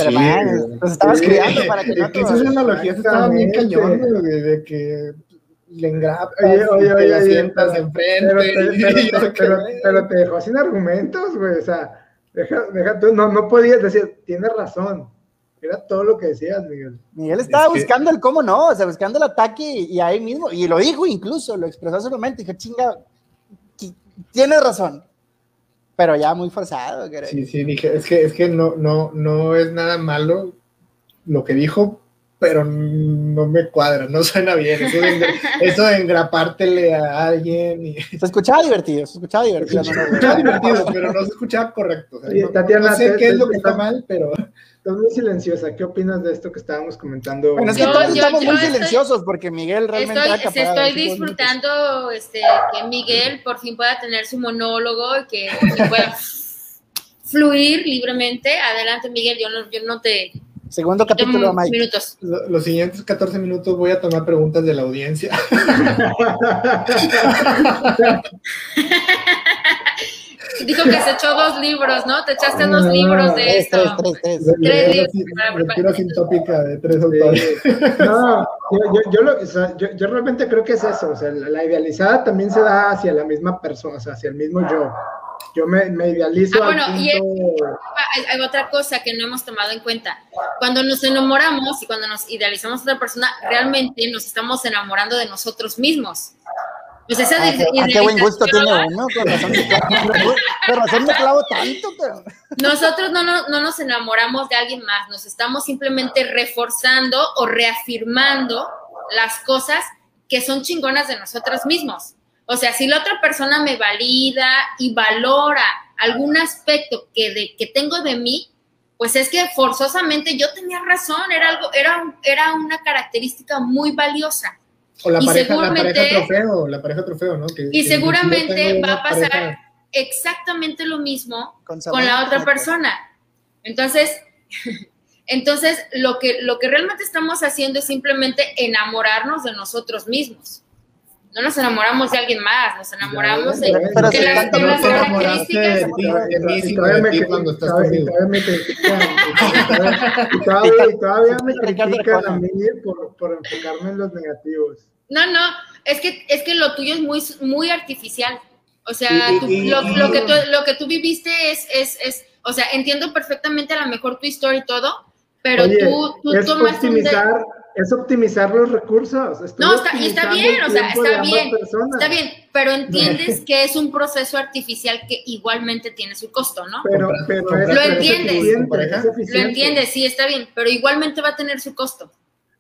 Los estabas sí. creando para que no te Esa analogía estaba bien cañón, de, de que le engrapas oye, oye, oye, y sientas enfrente. Pero te, pero, te, pero, pero te dejó sin argumentos, güey. O sea, deja, deja tú, no, no podías decir, tienes razón era todo lo que decías, Miguel. Miguel estaba es buscando que... el cómo no, o sea, buscando el ataque y, y, ahí mismo, y lo dijo incluso, lo expresó solamente, dijo, chinga, tienes razón. Pero ya muy forzado. Creo. Sí, sí, dije, es que, es que no, no, no es nada malo lo que dijo, pero no me cuadra, no suena bien. Eso de, eso de engrapártele a alguien. Y... Se escuchaba divertido, se escuchaba divertido. Se escuchaba divertido, pero no se escuchaba correcto. O sea, Oye, no, Tatiana, no sé qué es lo que está mal, pero... Estás muy silenciosa. ¿Qué opinas de esto que estábamos comentando? Bueno, es que yo, todos yo, estamos yo muy estoy, silenciosos porque Miguel realmente estoy, se estoy disfrutando este, que Miguel por fin pueda tener su monólogo y que, que pueda fluir libremente. Adelante, Miguel. Yo no, yo no te Segundo capítulo, Mike. Minutos. Los siguientes 14 minutos voy a tomar preguntas de la audiencia. Dijo que se echó dos libros, ¿no? Te echaste dos no, libros de tres, esto. Tres, tres, tres. tres libros. Lectura sintópica de tres autores. No, yo, yo, lo, o sea, yo, yo, realmente creo que es eso. O sea, la idealizada también se da hacia la misma persona, o sea, hacia el mismo yo. Yo me, me idealizo. Ah, bueno, punto... y hay, hay, otra cosa que no hemos tomado en cuenta. Cuando nos enamoramos y cuando nos idealizamos a otra persona, realmente nos estamos enamorando de nosotros mismos. Pues esa ah, qué, ah, qué buen gusto tiene uno, con razón, con razón me clavo tanto. Pero... Nosotros no, no, no nos enamoramos de alguien más, nos estamos simplemente reforzando o reafirmando las cosas que son chingonas de nosotros mismos. O sea, si la otra persona me valida y valora algún aspecto que, de, que tengo de mí, pues es que forzosamente yo tenía razón, era, algo, era, era una característica muy valiosa. O la, y pareja, la pareja trofeo, la pareja trofeo, ¿no? Que, y que seguramente va a pasar pareja... exactamente lo mismo con, con la otra persona. Entonces, entonces lo, que, lo que realmente estamos haciendo es simplemente enamorarnos de nosotros mismos no nos enamoramos de alguien más, nos enamoramos de, las, de las características. Cuando estás conmigo. Todavía, me critican a mí por, por enfocarme en los negativos. No, no, es que, es que lo tuyo es muy, muy artificial. O sea, tú, lo, lo, que tú, lo que tú viviste es, es, es, o sea, entiendo perfectamente a lo mejor tu historia y todo, pero Oye, tú, tú es tomas optimizar, un de... es optimizar los recursos. Estoy no, está, y está bien, o sea, está bien, está bien, pero entiendes que es un proceso artificial que igualmente tiene su costo, ¿no? Pero, pero es, lo entiendes, es lo entiendes, sí, está bien, pero igualmente va a tener su costo.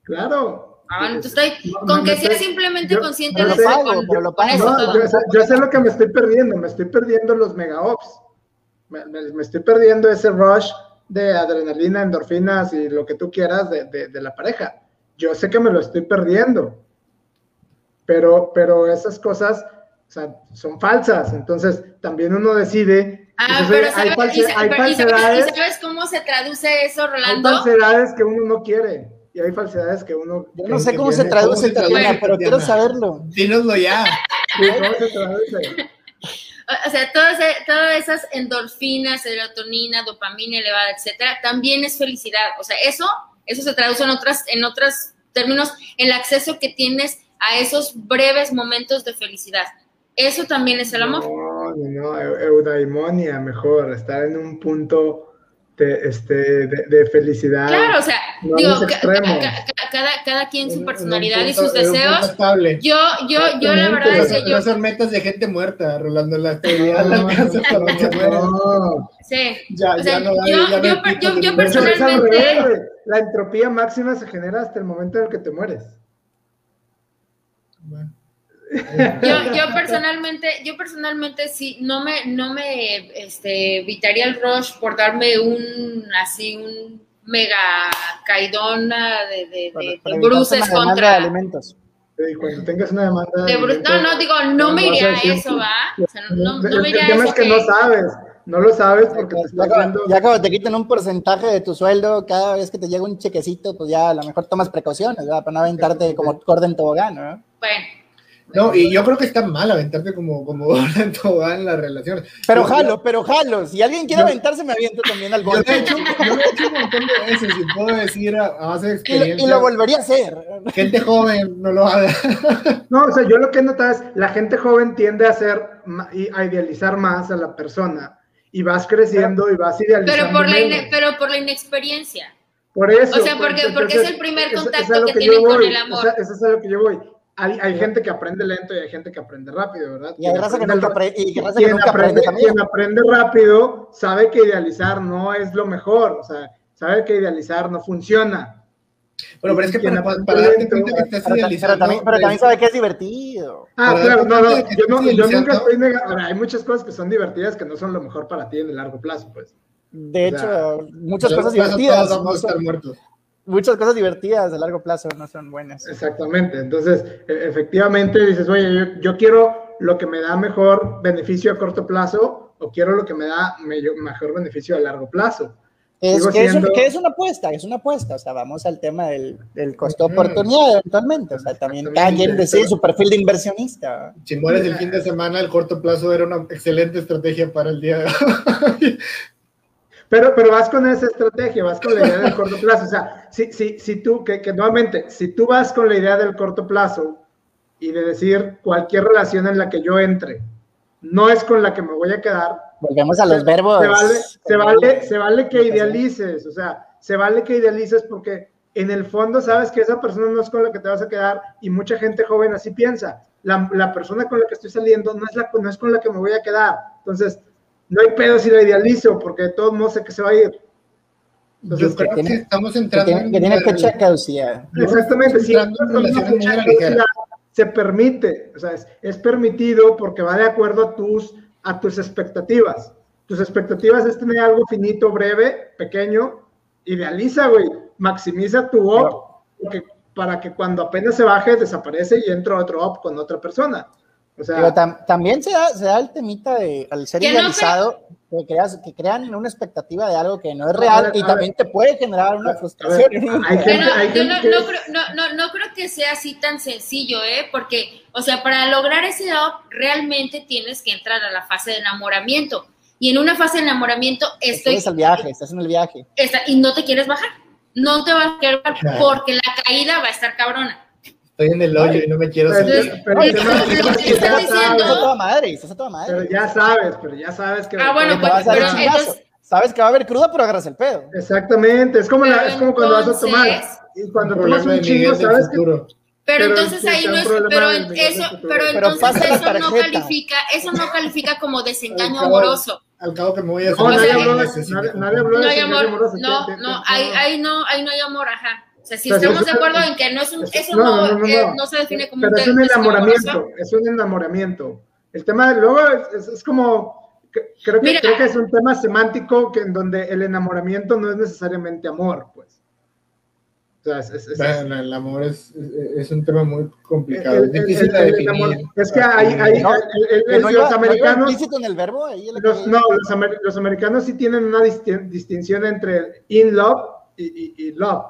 Claro, Ah, entonces estoy, no, con que sea simplemente yo, consciente de eso, con, lo pago. Con no, yo, sé, yo, sé, lo que me estoy perdiendo, me estoy perdiendo los mega ops, me, me, me, estoy perdiendo ese rush de adrenalina, endorfinas y lo que tú quieras de, de, de, la pareja. Yo sé que me lo estoy perdiendo, pero, pero esas cosas o sea, son falsas, entonces también uno decide. Ah, pero hay, sabes, false, hay falsedades. ¿Y sabes cómo se traduce eso, Rolando? Hay falsedades que uno no quiere y hay falsedades que uno. Yo no sé cómo se traduce, en Tatiana, pero quiero saberlo. Dínoslo ya. Sí, ¿Cómo se traduce? O sea, todas, todas esas endorfinas, serotonina, dopamina elevada, etcétera, también es felicidad. O sea, eso, eso se traduce en otras, en otros términos, el acceso que tienes a esos breves momentos de felicidad. Eso también es el amor. No, no, no, eudaimonia, mejor, estar en un punto de, este, de, de, felicidad. Claro, o sea, no digo, ca ca cada, cada quien su personalidad un y punto- sus punto deseos. Yo, yo, yo la verdad es que yo, No son metas de gente muerta, Rolando, la se muera. No. sí. Ya, O sea, ya no yo- ya no yo yo- yo Personalmente-. La entropía máxima se genera hasta el momento en el que te mueres. Bueno. Yo, yo personalmente, yo personalmente sí, no me, no me este, evitaría el rush por darme un así un mega caidona de, de, Para- de, de bruces una demanda de contra. alimentos. Y cuando tengas una demanda. de no, no, digo, no me iría a eso, ¿va? O sea, no, no, no me el iría a tema eso. es que no sabes. No lo sabes porque te Ya estás cuando, viendo. ya cuando te quiten un porcentaje de tu sueldo cada vez que te llega un chequecito, pues ya a lo mejor tomas precauciones, ¿verdad? Para no aventarte como corda en tobogán, ¿no? Bueno, No, y yo creo que está mal aventarte como, como en todas las relaciones. Pero jalo, pero jalo. Si alguien quiere aventarse, me aviento también al Yo he hecho, yo lo he hecho un montón de veces y puedo decir a, a base de experiencia. y lo volvería a hacer. Gente joven, no lo haga. No, o sea, yo lo que he notado es la gente joven tiende a hacer a idealizar más a la persona y vas creciendo y vas idealizando. pero por la ine- pero por la inexperiencia. Por eso. O sea, porque- porque es el primer eso- eso contacto es a lo que tienen con el amor. o sea, eso es a lo que yo voy. Hay, hay gente que aprende lento y hay gente que aprende rápido, ¿verdad? Y hay raza que aprende nunca, y raza que aprende aprende, también. quien aprende rápido sabe que idealizar no es lo mejor, o sea, sabe que idealizar no funciona. Bueno, pero es que para, para, aprende para darte lento, cuenta que estás Pero, también, pero también pues, sabe que es divertido. Ah, Para claro, no, no, yo, no, yo nunca estoy negando, ahora, hay muchas cosas que son divertidas que no son lo mejor para ti en el largo plazo, pues. De O sea, hecho, muchas cosas divertidas. Todos vamos no a estar son- muertos. muchas cosas divertidas de largo plazo no son buenas. Exactamente. Entonces, e- efectivamente dices, oye, yo, yo quiero lo que me da mejor beneficio a corto plazo o quiero lo que me da me- mejor beneficio a largo plazo. Es, que, es que una apuesta, es una apuesta. O sea, vamos al tema del, del costo-oportunidad eventualmente. O sea, también cada quien decide su perfil de inversionista. Si mueres el fin de semana, el corto plazo era una excelente estrategia para el día de hoy. Pero, pero vas con esa estrategia, vas con la idea del corto plazo. O sea, si, si, si tú, que, que nuevamente, si tú vas con la idea del corto plazo y de decir cualquier relación en la que yo entre, no es con la que me voy a quedar, Volvemos a los se- verbos. Se vale, se vale, se vale que idealices, o sea, se vale que idealices porque en el fondo sabes que esa persona no es con la que te vas a quedar y mucha gente joven así piensa. La, la persona con la que estoy saliendo no es, la, no es con la que me voy a quedar. Entonces, no hay pedo si la idealizo porque de todos modos sé que se va a ir. Entonces, Yo creo que que, tiene- estamos Que entrando tiene, en que tiene fecha de caducidad. Exactamente, si se permite, o sea, es, es permitido porque va de acuerdo a tus, a tus expectativas. Tus expectativas es tener algo finito, breve, pequeño, idealiza, güey, maximiza tu op, para que cuando apenas se baje, desaparece y entra otro op con otra persona. O sea, Pero tam- también se da, se da el temita de, al ser no idealizado, que, creas, que crean una expectativa de algo que no es real ver, y también te puede generar una ver, frustración. hay gente- Pero hay yo gente no, que no no, no, no creo que sea así tan sencillo, ¿eh? Porque, o sea, para lograr ese up, realmente tienes que entrar a la fase de enamoramiento. Y en una fase de enamoramiento estoy... Estás en el viaje, estás en el viaje. y no te quieres bajar. No te vas a querer bajar Claro. porque la caída va a estar cabrona. Estoy en el hoyo y no me quiero Pero- salir. pero ya diciendo- sabes, Estás a toda madre, estás a toda madre. pero ya sabes, pero ya sabes que Ah, bueno, pues, pero entonces- Sabes que va a haber cruda, pero agarras el pedo. Exactamente, es como, la, es como cuando vas a tomar. Y cuando tomas un chingo, sabes que. Pero, Pero entonces ahí no es, pero eso, pero Pero entonces eso no califica, eso no califica como desengaño Al cabo- amoroso. Al cabo que me voy a No, nadie habló, de- desengaño amoroso, no, no, ahí no, ahí no hay amor, ajá. Sea, si estamos de es- acuerdo en que no es un, eso- eso no, no, no, no, no. no se define como Pero un es un enamoramiento, es un enamoramiento. El tema de luego es, es- es como, que- creo que, Mira. creo que es un tema semántico que en donde el enamoramiento no es necesariamente amor, pues. O sea, es, es- es- Bueno, el amor es, es, es un tema muy complicado. el- es el- difícil el- de el definir. es que hay, hay, No, el- el- Que el- no los no americanos, en el verbo, ahí lo los, que- no, los, amer- los americanos sí tienen una disti- distinción entre in love y, y- y love.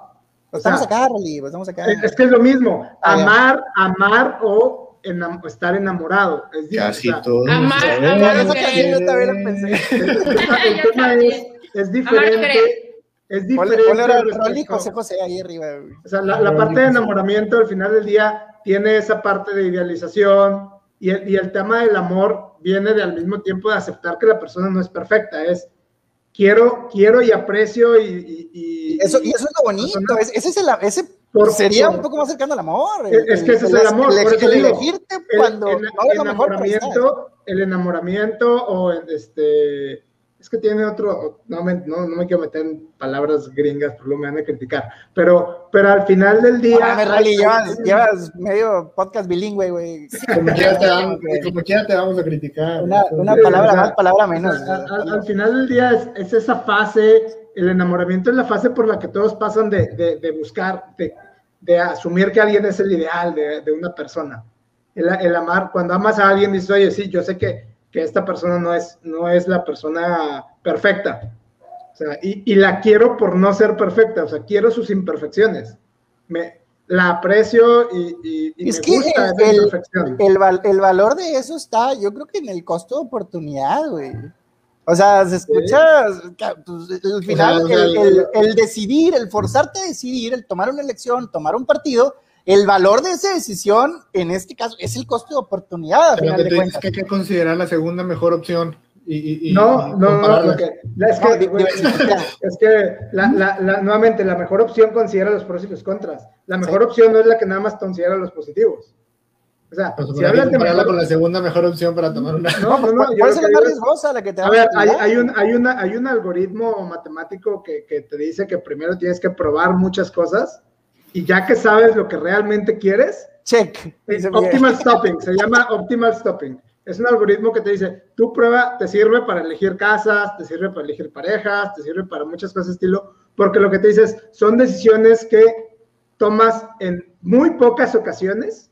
Pues estamos acá, Rolly, pues estamos acá. Es, es que es lo mismo, Ah, amar, amar o enam- estar enamorado. Es diferente, Casi o sea, todos. Amar, amar, Eso que yo también lo pensé. El, tema, es, es diferente. Es diferente. José José ahí arriba. O sea, la, la parte de enamoramiento al final del día tiene esa parte de idealización y el, y el tema del amor viene de al mismo tiempo de aceptar que la persona no es perfecta. Es quiero, quiero y aprecio y. y- y- Eso, y eso es lo bonito, es- ese, es el, ese por- Sería por- un poco más cercano al amor. Es- es que ese es el amor, ele- por eso el digo, elegirte el, cuando el- no el es lo mejor para estar. enamoramiento, el enamoramiento o el, este, es que tiene otro, no me, no, no me quiero meter en palabras gringas, por lo me van a criticar, pero, pero al final del día... Ah, Rally, hay- llevas, llevas medio podcast bilingüe, güey. como quiera te vamos, como quiera te vamos a criticar. Una, una Sí, palabra o sea, más, palabra o menos. sea, a- a- al final del día es, es esa fase, el enamoramiento es la fase por la que todos pasan de, de- de buscar, de, de asumir que alguien es el ideal de, de una persona. El, el amar, cuando amas a alguien, dices, oye, sí, yo sé que, que esta persona no es, no es la persona perfecta. O sea, y, y la quiero por no ser perfecta, o sea, quiero sus imperfecciones. Me, la aprecio y, y- y Es me que gusta el- esa el- imperfección. El, val- el valor de eso está, yo creo que en el costo de oportunidad, güey. O sea, se escucha, pues, al final, o sea, el, el- el- el decidir, el forzarte a decidir, el tomar una elección, tomar un partido, el valor de esa decisión, en este caso, es el costo de oportunidad, a Pero final que tú cuentas. que hay que considerar la segunda mejor opción y, y- No, y no, no, lo que- la- es No, que, es que la, la- la- nuevamente la mejor opción considera los pros y los contras. La mejor opción no es la que nada más considera los positivos. O sea, Pues, si que de compararla mejor, con la segunda mejor opción para tomar una. no, no, no, ¿Cuál yo cuál lo es que la más es- riesgosa? La que te a da ver, hay, hay un, hay, una, hay un algoritmo matemático que, que te dice que primero tienes que probar muchas cosas y ya que sabes lo que realmente quieres, Check. Optimal Stopping, se llama Optimal Stopping. Es un algoritmo que te dice, tu prueba te sirve para elegir casas, te sirve para elegir parejas, te sirve para muchas cosas de estilo, porque lo que te dice es, son decisiones que tomas en muy pocas ocasiones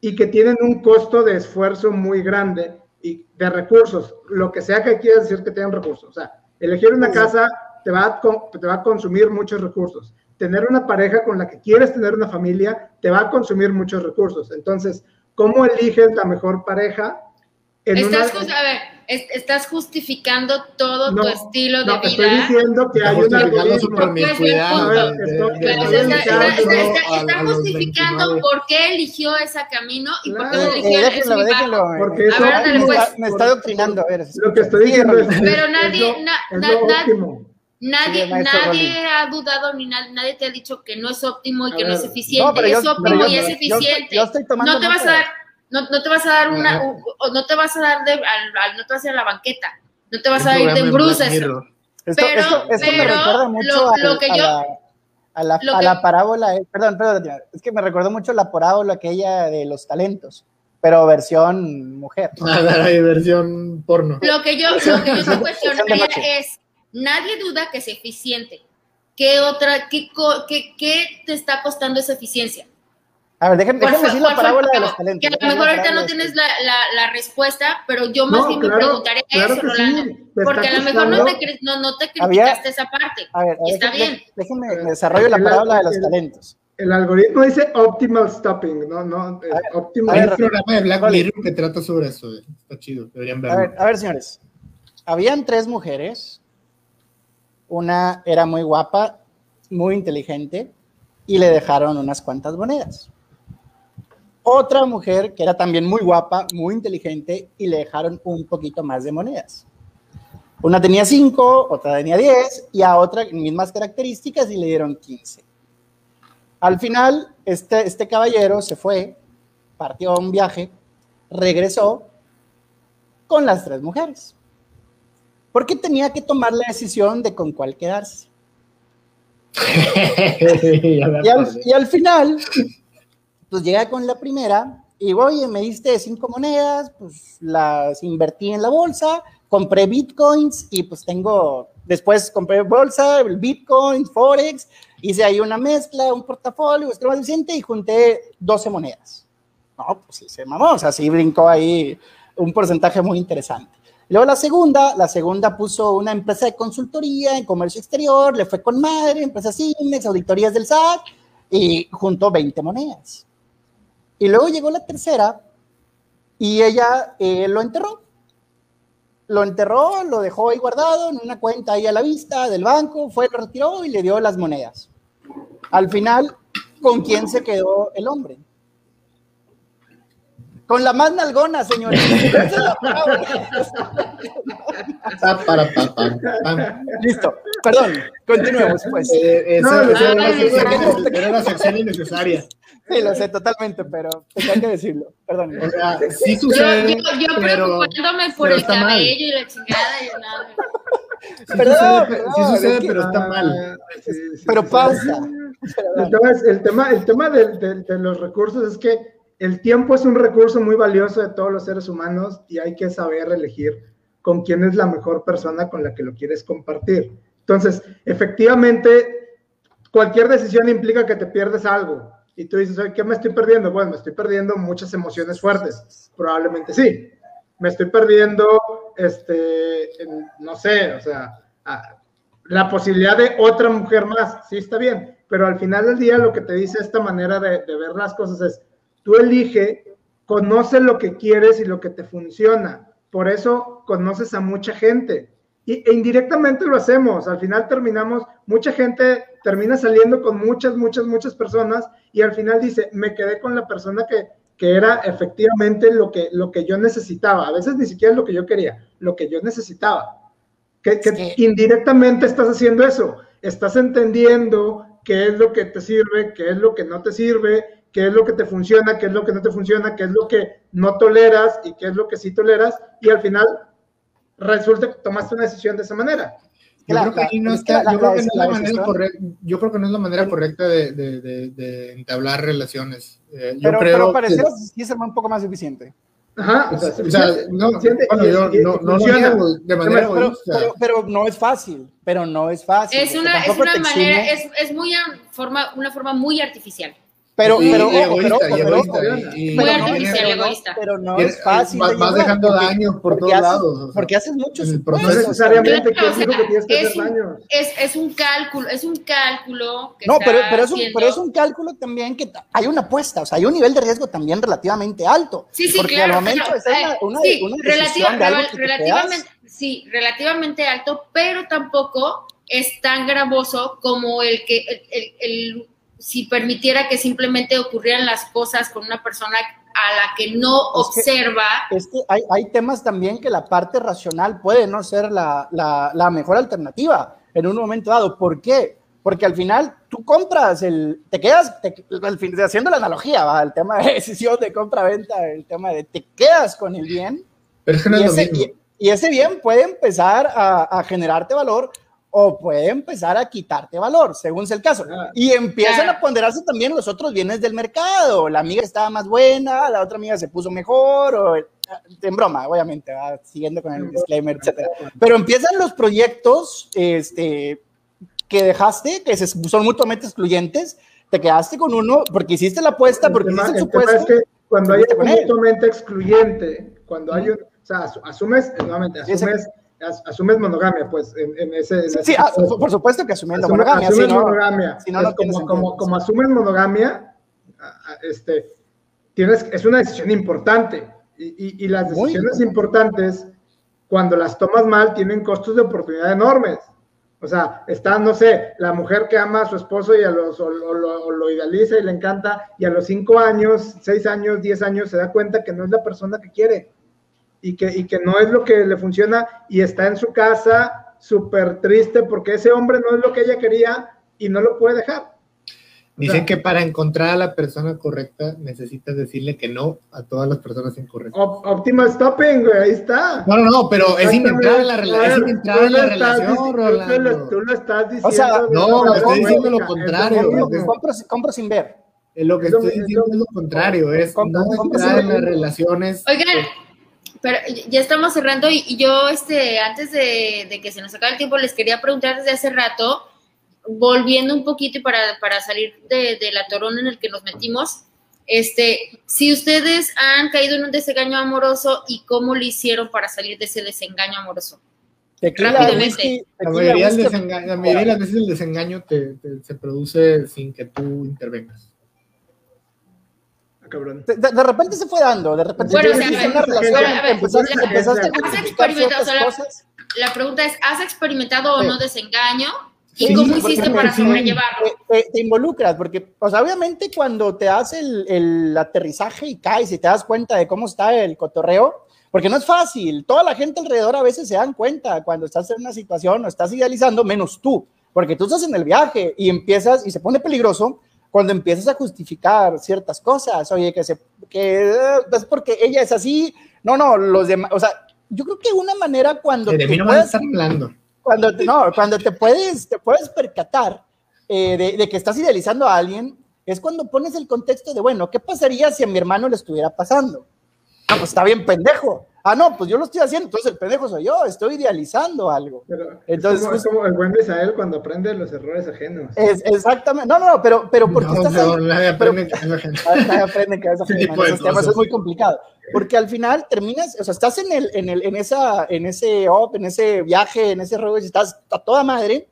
y que tienen un costo de esfuerzo muy grande y de recursos, lo que sea que quieras decir que tengan recursos. O sea, elegir una casa te va, a, te va a consumir muchos recursos. Tener una pareja con la que quieres tener una familia te va a consumir muchos recursos. Entonces, ¿cómo eliges la mejor pareja? En Estás, una- a ver, es- estás justificando todo No, tu estilo de no, vida. estoy diciendo que hay un algoritmo. A ver, de- de- de- de- está, de- a- a justificando 29. por qué eligió ese camino y por qué Claro. lo Eh, eligió ese déjenlo, mi déjenlo. Porque Me eso- está- Ándale, me pues. me está adoctrinando. A ver, Lo que estoy diciendo es. Pero es nadie- lo- na- es lo na- óptimo. Nadie, nadie ha dudado ni na- nadie te ha dicho que no es óptimo y A que no es eficiente. No, pero yo- es óptimo pero yo- y es eficiente. yo estoy tomando no te vas a dar, no, no te vas a dar una, Ajá. u- o no te vas a dar de, al, al- no te vas a ir a la banqueta, no te vas a ir de bruces. Esto, Pero- esto, esto me pero recuerda mucho lo- a, la, a, la, lo a que- la parábola, eh, perdón, perdón, es que me recordó mucho la parábola aquella de los talentos, pero versión mujer. Ah, la diversión porno. Lo que yo, lo que yo te Versión cuestionaría es, nadie duda que es eficiente. ¿Qué otra, qué, co- qué, qué te está costando esa eficiencia? A ver, déjenme, ¿Cuál déjenme decir la parábola de los talentos. Que a lo mejor ahorita no tienes la, la, la respuesta, pero yo más No, bien claro, me preguntaría claro eso, Rolando. sí, porque a lo mejor no te, no, no te Había- criticaste esa parte. A ver, Está déjenme, bien. déjenme me desarrollo la parábola de los talentos. El algoritmo dice optimal stopping, no, no, A ver, optimal. a Hay ver, un programa de Black. Mirror que trata sobre eso. eh. Está chido, deberían A verlo. ver, a ver, señores. Habían tres mujeres. Una era muy guapa, muy inteligente, y le dejaron unas cuantas monedas. Otra mujer que era también muy guapa, muy inteligente, y le dejaron un poquito más de monedas. Una tenía cinco, otra tenía diez, y a otra mismas características y le dieron quince. Al final, este, este caballero se fue, partió a un viaje, regresó con las tres mujeres. Porque tenía que tomar la decisión de con cuál quedarse. Y al, acordé. y al final, pues llega con la primera y oye, me diste cinco monedas, pues las invertí en la bolsa, compré bitcoins y pues tengo, después compré bolsa, el bitcoin, forex, hice ahí una mezcla, un portafolio, busqué más eficiente y junté 12 monedas. No, pues sí, se mamó, o sea, sí brincó ahí un porcentaje muy interesante. Luego la segunda, la segunda puso una empresa de consultoría en comercio exterior, le fue con madre, empresas Cimex, auditorías del SAT, y juntó 20 monedas. Y luego llegó la tercera y ella eh, lo enterró. Lo enterró, lo dejó ahí guardado en una cuenta ahí a la vista del banco, fue, lo retiró y le dio las monedas. Al final, ¿con quién se quedó el hombre? Con la más nalgona, señor. Listo, perdón, continuemos pues. Eh, No, esa- no, esa era no, una no, sección- no, era una sección innecesaria. Sí, lo sé totalmente, pero tenía que decirlo. Perdón. O sea, sí Yo, sucede, yo, yo pero... preocupándome por pero el mal. cabello y la chingada y nada. Sí Perdón, sucede, perdón, sí sucede, es que- pero está mal. Sí, sí, Pero sí. pausa. El el tema, el tema de, de- de los recursos es que el tiempo es un recurso muy valioso de todos los seres humanos y hay que saber elegir con quién es la mejor persona con la que lo quieres compartir. Entonces, efectivamente, cualquier decisión implica que te pierdes algo. Y tú dices, "Oye, ¿qué me estoy perdiendo? Bueno, me estoy perdiendo muchas emociones fuertes. Probablemente sí. Me estoy perdiendo, este, no sé, o sea, la posibilidad de otra mujer más, sí está bien, pero al final del día lo que te dice esta manera de, de ver las cosas es, tú elige, conoce lo que quieres y lo que te funciona, por eso conoces a mucha gente. Y, e indirectamente lo hacemos, al final terminamos, mucha gente termina saliendo con muchas, muchas, muchas personas y al final dice, me quedé con la persona que, que era efectivamente lo que, lo que yo necesitaba, a veces ni siquiera es lo que yo quería, lo que yo necesitaba. Que, que Sí. indirectamente estás haciendo eso, estás entendiendo qué es lo que te sirve, qué es lo que no te sirve, qué es lo que te funciona, qué es lo que no te funciona, qué es lo que no toleras y qué es lo que sí toleras, y al final resulta que tomaste una decisión de esa manera. Yo creo que no es la- yo la- creo que no es la la manera correcta, yo creo que no es la manera correcta de, de, de, de entablar relaciones. Eh, yo Pero, creo pero que- sí ser un poco más eficiente. Ajá, o sea, o sea, no, suficiente bueno, y- yo y- y no, no lo funciona. niego de manera Pero, egoísta. pero- pero no es fácil, pero no es fácil. Es una, es una manera, es, es muy a- forma, una forma muy artificial. Pero, y- pero, egoísta, pero, pero, egoísta, y- Muy pero artificial, pero no- egoísta. Pero no es fácil. vas- de vas dejando porque- daños por porque todos haces- lados, o sea, porque haces muchos. No necesariamente Claro, o ¿quién dijo sea, que tienes que es hacer daño. Es, es un cálculo, es un cálculo que No, pero, pero, es un, pero es un cálculo también que hay una apuesta, o sea, hay un nivel de riesgo también relativamente alto. Sí, sí, porque claro. al momento claro. ser una, Eh, una, sí, una relativa- de algo que te relativamente, sí, relativamente alto, pero tampoco es tan gravoso como el que el, el- el- si permitiera que simplemente ocurrieran las cosas con una persona a la que no Es que- observa. es que hay, hay temas también que la parte racional puede no ser la, la, la mejor alternativa en un momento dado. ¿Por qué? Porque al final tú compras el, te quedas, te- al fin, haciendo la analogía, ¿va? el tema de decisión de compra-venta, el tema de te quedas con el bien Pero es que no y es lo ese, mismo. y- y ese bien puede empezar a, a generarte valor o puede empezar a quitarte valor, según sea el caso. Ah. Y empiezan a ponderarse también los otros bienes del mercado. La amiga estaba más buena, la otra amiga se puso mejor, o, en broma, obviamente, ¿va? siguiendo con el disclaimer, etcétera. Pero empiezan los proyectos este, que dejaste, que son mutuamente excluyentes, te quedaste con uno porque hiciste la apuesta, El porque tema- hiciste el el supuesto. es que cuando hay mutuamente excluyente, cuando hay un, o sea, asu- asumes, nuevamente, Ese- asumes, as- asumes monogamia, pues, en, en ese... en ese Sí, ah, caso. por supuesto que asumiendo Asume- monogamia, asumes si no- monogamia. si no, Es no tiene como, como, como asumes monogamia, este, tienes, es una decisión importante. Y, y- y las Muy decisiones importantes, cuando las tomas mal, tienen costos de oportunidad enormes. O sea, está, no sé, la mujer que ama a su esposo y a los, o, o lo, o lo idealiza y le encanta, y a los cinco años, seis años, diez años, se da cuenta que no es la persona que quiere y que, y que no es lo que le funciona y está en su casa súper triste porque ese hombre no es lo que ella quería y no lo puede dejar. Dicen sea- que para encontrar a la persona correcta necesitas decirle que no a todas las personas incorrectas. Op- optimal stopping, güey, ahí está. No, no, no, pero es sin entrar en la, Exactamente. rela- es sin entrar en la Tú lo estás relación, tú lo- Rolando. Tú lo estás diciendo. O sea, no, forma estoy diciendo lo contrario, compro, sin ver. Lo que estoy diciendo es lo contrario, es no entrar en las relaciones. Oigan, pero ya estamos cerrando y, y yo, este, antes de, de que se nos acabe el tiempo, les quería preguntar desde hace rato, volviendo un poquito y para, para salir de, de la torona en el que nos metimos, este, si ustedes han caído en un desengaño amoroso y cómo lo hicieron para salir de ese desengaño amoroso. Tequila, Rápidamente. whisky, La mayoría, whisky. la mayoría de las veces el desengaño te- te- se produce sin que tú intervengas. Cabrón. De, de repente se fue dando, de repente Bueno, o sea, hiciste a ver, una relación, a ver, a ver, empezaste, pues, empezaste a has experimentado, ciertas o sea, cosas. La pregunta es, ¿has experimentado o Sí. no desengaño? ¿Y cómo hiciste para sobrellevarlo? Te, te, involucras, porque, o sea, obviamente cuando te das el, el, aterrizaje y caes y te das cuenta de cómo está el cotorreo, porque no es fácil, toda la gente alrededor a veces se dan cuenta cuando estás en una situación o estás idealizando, menos tú, porque tú estás en el viaje y empiezas y se pone peligroso cuando empiezas a justificar ciertas cosas, oye, que se, que es pues, porque ella es así, no, no, los demás, o sea, yo creo que una manera cuando... Mí no puedes, estar hablando cuando, no, cuando te puedes, te puedes percatar eh, de, de, que estás idealizando a alguien, es cuando pones el contexto de, bueno, ¿qué pasaría si a mi hermano le estuviera pasando? Ah, pues está bien pendejo. Ah, no, pues yo lo estoy haciendo, entonces el pendejo soy yo, estoy idealizando algo. Pero entonces, es como, el buen Misael cuando aprende los errores ajenos. Es, exactamente, no, no, pero, pero porque no, estás no, nadie aprende que es ajeno. Nadie aprende que es ajeno, esos temas es muy complicado, porque al final terminas, o sea, estás en, el, en, el, en, esa, en ese op, en ese viaje, en ese rollo, y estás a toda madre,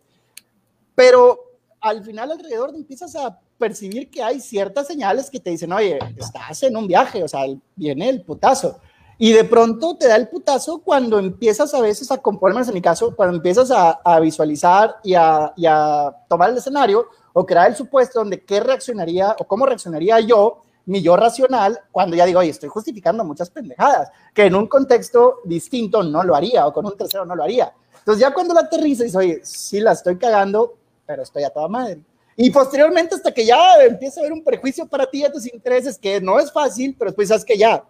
pero al final alrededor empiezas a percibir que hay ciertas señales que te dicen, oye, estás en un viaje, o sea, viene el putazo. Y de pronto te da el putazo cuando empiezas a veces a, menos en mi caso, cuando empiezas a, a visualizar y a, y a, tomar el escenario o crear el supuesto donde qué reaccionaría o cómo reaccionaría yo, mi yo racional, cuando ya digo, oye, estoy justificando muchas pendejadas, que en un contexto distinto no lo haría o con un tercero no lo haría. Entonces ya cuando la aterriza dices, oye, sí la estoy cagando, pero estoy a toda madre. Y posteriormente hasta que ya empieza a haber un prejuicio para ti a tus intereses, que no es fácil, pero después sabes que ya,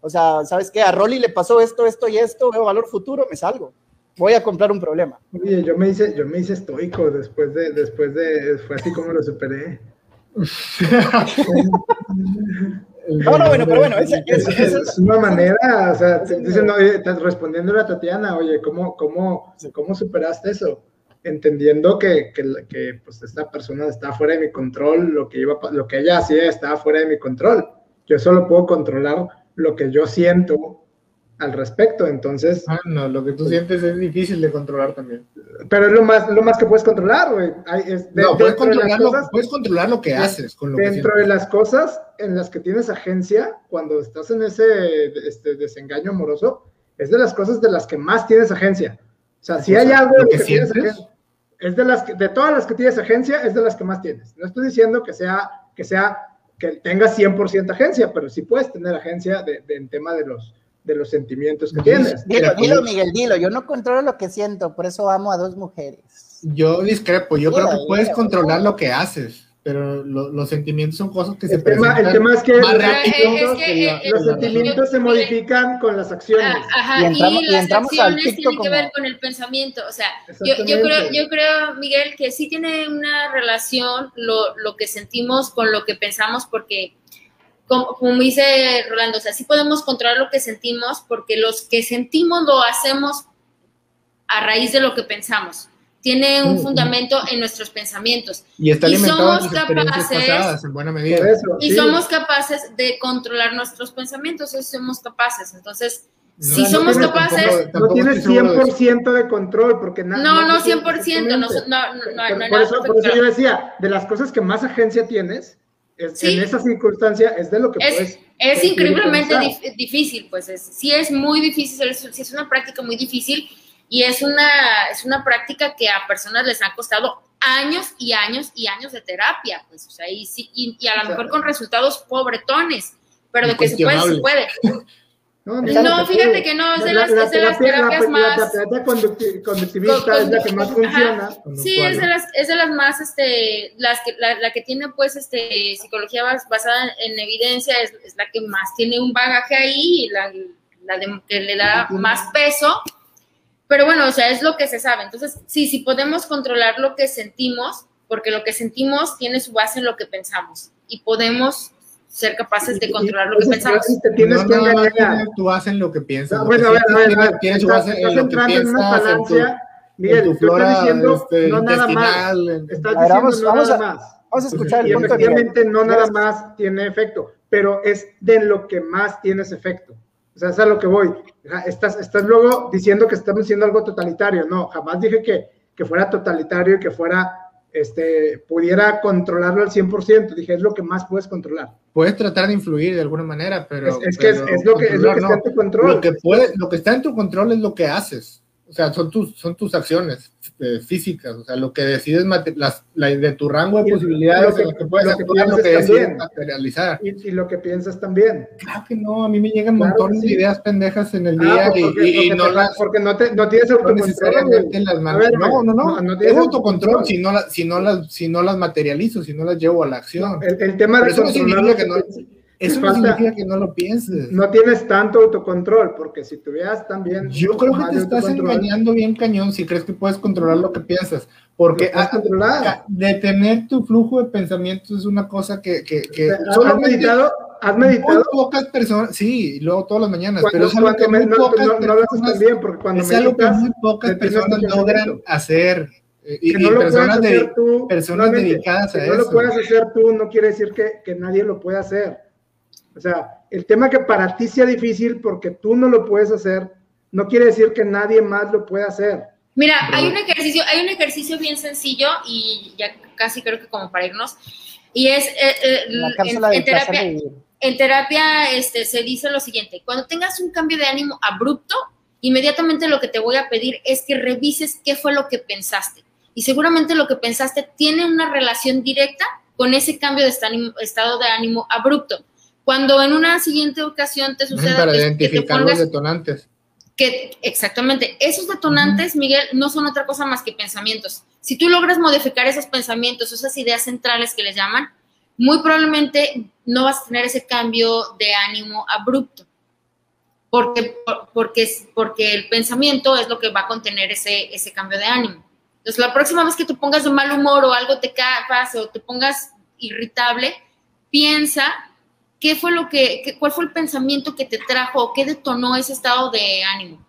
o sea, ¿sabes qué? A Rolly le pasó esto, esto y esto, veo valor futuro, me salgo. Voy a comprar un problema. Oye, yo me hice, yo me hice estoico después de, después de, fue así como lo superé. no, no, bueno, pero bueno, esa, es, es, es, una manera, o sea, dicen, no, estás respondiéndole a Tatiana, oye, ¿cómo, cómo, cómo superaste eso? Entendiendo que, que, que, pues esta persona está fuera de mi control, lo que, iba, lo que ella hacía estaba fuera de mi control. Yo solo puedo controlar lo que yo siento al respecto, entonces... Ah, no, lo que tú sientes es difícil de controlar también. Pero es lo más, lo más que puedes controlar, güey. No, puedes controlar, cosas, lo, puedes controlar, lo, que haces con lo Dentro que de las cosas en las que tienes agencia, cuando estás en ese este, desengaño amoroso, es de las cosas de las que más tienes agencia. O sea, si hay algo ¿lo que, que tienes agencia, es de las que, de todas las que tienes agencia, es de las que más tienes. No estoy diciendo que sea, que sea que tengas 100% agencia, pero sí puedes tener agencia de, de, en tema de los, de los sentimientos que tienes. Dilo, dilo, Miguel, dilo. Yo no controlo lo que siento, por eso amo a dos mujeres. Yo discrepo, yo dilo, creo que puedes dilo, controlar lo que haces, pero lo, los sentimientos son cosas que el se tema, El tema es que, más rápido es que, la, los sentimientos se modifican con las acciones. Ajá, y, entramos, y, las y acciones tienen como... que ver con el pensamiento. O sea, yo, yo, creo, yo creo, Miguel, que sí tiene una relación lo, lo que sentimos con lo que pensamos, porque como, como, dice Rolando, o sea, sí podemos controlar lo que sentimos porque los que sentimos lo hacemos a raíz de lo que pensamos. Tiene un fundamento en nuestros pensamientos. Y está alimentado y somos capaces, pasadas, en buena medida. Eso, y sí. somos capaces de controlar nuestros pensamientos, eso somos capaces. Entonces, No, si no somos capaces, tampoco- No tienes estoy seguro de eso. 100% de control, porque nada. no, no 100%, no, no, no, no, por, no hay por nada eso, por eso yo decía, de las cosas que más agencia tienes, es, Sí. en esa circunstancia, es de lo que Es, puedes. es increíblemente dif- difícil, pues es, sí es muy difícil, es, sí es una práctica muy difícil y es una, es una práctica que a personas les ha costado años y años y años de terapia, pues, o sea, y, sí- y, y a lo mejor con resultados pobretones, pero de que se puede, se puede. No, No, fíjate que no, es de las- es de las terapias la, más- La terapia conducti- conductivista Con- es la que más funciona. Sí, es de las, es de las más, este, las que, la, la que tiene, pues, este, psicología bas- basada en evidencia, es, es la que más tiene un bagaje ahí, y la, la de- que le da más peso, pero bueno, o sea, es lo que se sabe. Entonces, sí, sí podemos controlar lo que sentimos, porque lo que sentimos tiene su base en lo que pensamos, y podemos ser capaces de controlar lo que Entonces, pensamos. Te tienes no, que más engañar. tu base en lo que piensas. No, que bueno, a ver, a ver, a ver, tiene- Tiene su estás- base estás en lo que entrando en una piensas, en tu, falancia. Miguel, en tu yo estoy flora diciendo este, no nada más. en- Estás ver, diciendo vamos- no vamos nada a- más. Vamos a escuchar Y el punto de Miguel. efectivamente no nada más tiene efecto, pero es de lo que más tienes efecto. O sea, es a lo que voy. Estás, estás luego diciendo que estamos haciendo algo totalitario. No, jamás dije que, que fuera totalitario y que fuera, este, pudiera controlarlo al 100%. Dije, es lo que más puedes controlar. Puedes tratar de influir de alguna manera, pero. Es- es que es- pero es lo que- es lo que controlar está en tu control. Lo que, puede, lo que está en tu control es lo que haces. O sea, son tus, son tus acciones eh, físicas, o sea, lo que decides las, la, de tu rango de posibilidades, lo que, lo que puedes lo que, lo que decides materializar. Y, y, lo que piensas también. Claro que no, a mí me llegan montón de ideas pendejas en el ah, día pues porque, y, y no las... Porque no, te, no tienes autocontrol. Las ver, no, no, no, no, tienes autocontrol si no, la, si, no las, si no las materializo, si no las llevo a la acción. el, el, tema de controlar... Que no, eso no significa que no lo pienses. No tienes tanto autocontrol, porque si tuvieras también. Yo creo que te estás engañando bien cañón si crees que puedes controlar lo que piensas. Porque detener tu flujo de pensamientos es una cosa que. que, que ¿Has meditado? ¿Has meditado? pocas personas, sí, luego todas las mañanas, pero es algo que muy no, pocas no, lo haces bien, porque cuando es algo que muy pocas personas logran hacer. Eh, y, que no lo personas, hacer tú, personas dedicadas a que eso. No lo puedas hacer tú no quiere decir que, que nadie lo pueda hacer o sea, el tema que para ti sea difícil porque tú no lo puedes hacer, no quiere decir que nadie más lo pueda hacer. Mira, hay un ejercicio, hay un ejercicio bien sencillo y ya casi creo que como para irnos, y es eh, eh, en, terapia, en terapia este, se dice lo siguiente, cuando tengas un cambio de ánimo abrupto, inmediatamente lo que te voy a pedir es que revises qué fue lo que pensaste. Y seguramente lo que pensaste tiene una relación directa con ese cambio de estado de ánimo abrupto. Cuando en una siguiente ocasión te suceda Para identificar los detonantes. Que, exactamente, esos detonantes, Miguel, no son otra cosa más que pensamientos. Si tú logras modificar esos pensamientos, esas ideas centrales que les llaman, muy probablemente no vas a tener ese cambio de ánimo abrupto. Porque, porque, porque el pensamiento es lo que va a contener ese, ese cambio de ánimo. Entonces, la próxima vez que te pongas de mal humor o algo te pase o te pongas irritable, piensa ¿qué fue lo que, cuál fue el pensamiento que te trajo o qué detonó ese estado de ánimo?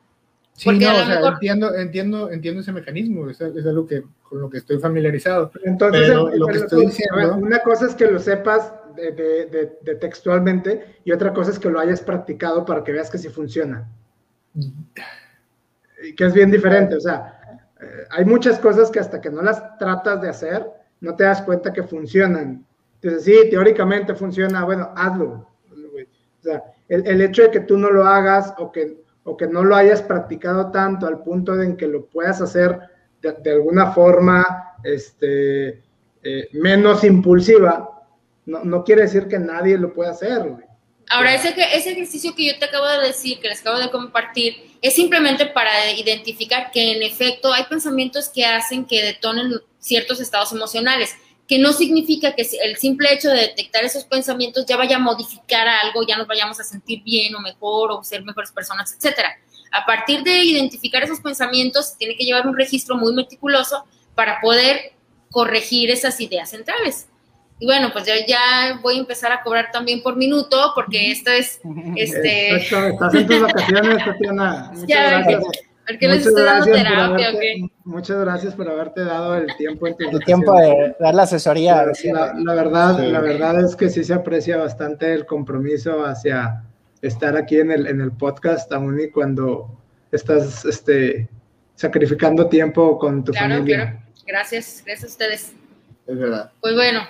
Sí, no, o sea, entiendo, entiendo, entiendo ese mecanismo, es, es, algo que, con lo que estoy familiarizado. Entonces, lo que estoy diciendo... Una cosa es que lo sepas de, de, de, textualmente y otra cosa es que lo hayas practicado para que veas que sí funciona. Y que es bien diferente, o sea, eh, hay muchas cosas que hasta que no las tratas de hacer, no te das cuenta que funcionan. Entonces, sí, teóricamente funciona, bueno, hazlo. O sea, el, hecho de que tú no lo hagas o que, o que no lo hayas practicado tanto al punto de en que lo puedas hacer de, alguna forma este, eh, menos impulsiva, no, no, quiere decir que nadie lo pueda hacer. Ahora, ese, ese ejercicio que yo te acabo de decir, que les acabo de compartir, es simplemente para identificar que en efecto hay pensamientos que hacen que detonen ciertos estados emocionales que no significa que el simple hecho de detectar esos pensamientos ya vaya a modificar algo, ya nos vayamos a sentir bien o mejor o ser mejores personas, etcétera. A partir de identificar esos pensamientos, tiene que llevar un registro muy meticuloso para poder corregir esas ideas centrales. Y bueno, pues yo ya voy a empezar a cobrar también por minuto, porque esto es, este... estás en tus vacaciones, Tatiana. Muchas gracias muchas gracias Muchas gracias por haberte dado el tiempo en El tiempo de dar la asesoría. La, verdad, la verdad es que sí se aprecia bastante el compromiso hacia estar aquí en el, en el podcast, aún y cuando estás este, sacrificando tiempo con tu familia. Claro. Gracias, gracias a ustedes. Es verdad. Pues bueno.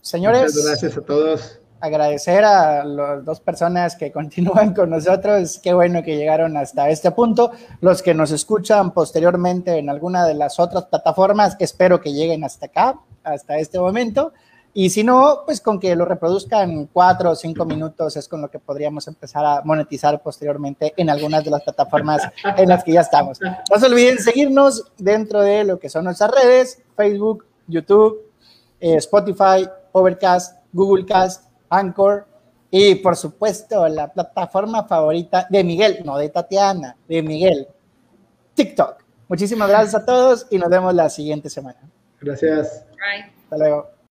Señores. Muchas gracias a todos agradecer a las dos personas que continúan con nosotros. Qué bueno que llegaron hasta este punto. Los que nos escuchan posteriormente en alguna de las otras plataformas, espero que lleguen hasta acá, hasta este momento. Y si no, pues con que lo reproduzcan cuatro o cinco minutos es con lo que podríamos empezar a monetizar posteriormente en algunas de las plataformas en las que ya estamos. No se olviden seguirnos dentro de lo que son nuestras redes, Facebook, YouTube, eh, Spotify, Overcast, Google Cast, Anchor y por supuesto la plataforma favorita de Miguel, no de Tatiana, de Miguel, TikTok. Muchísimas gracias a todos y nos vemos la siguiente semana. Gracias. Bye. Hasta luego.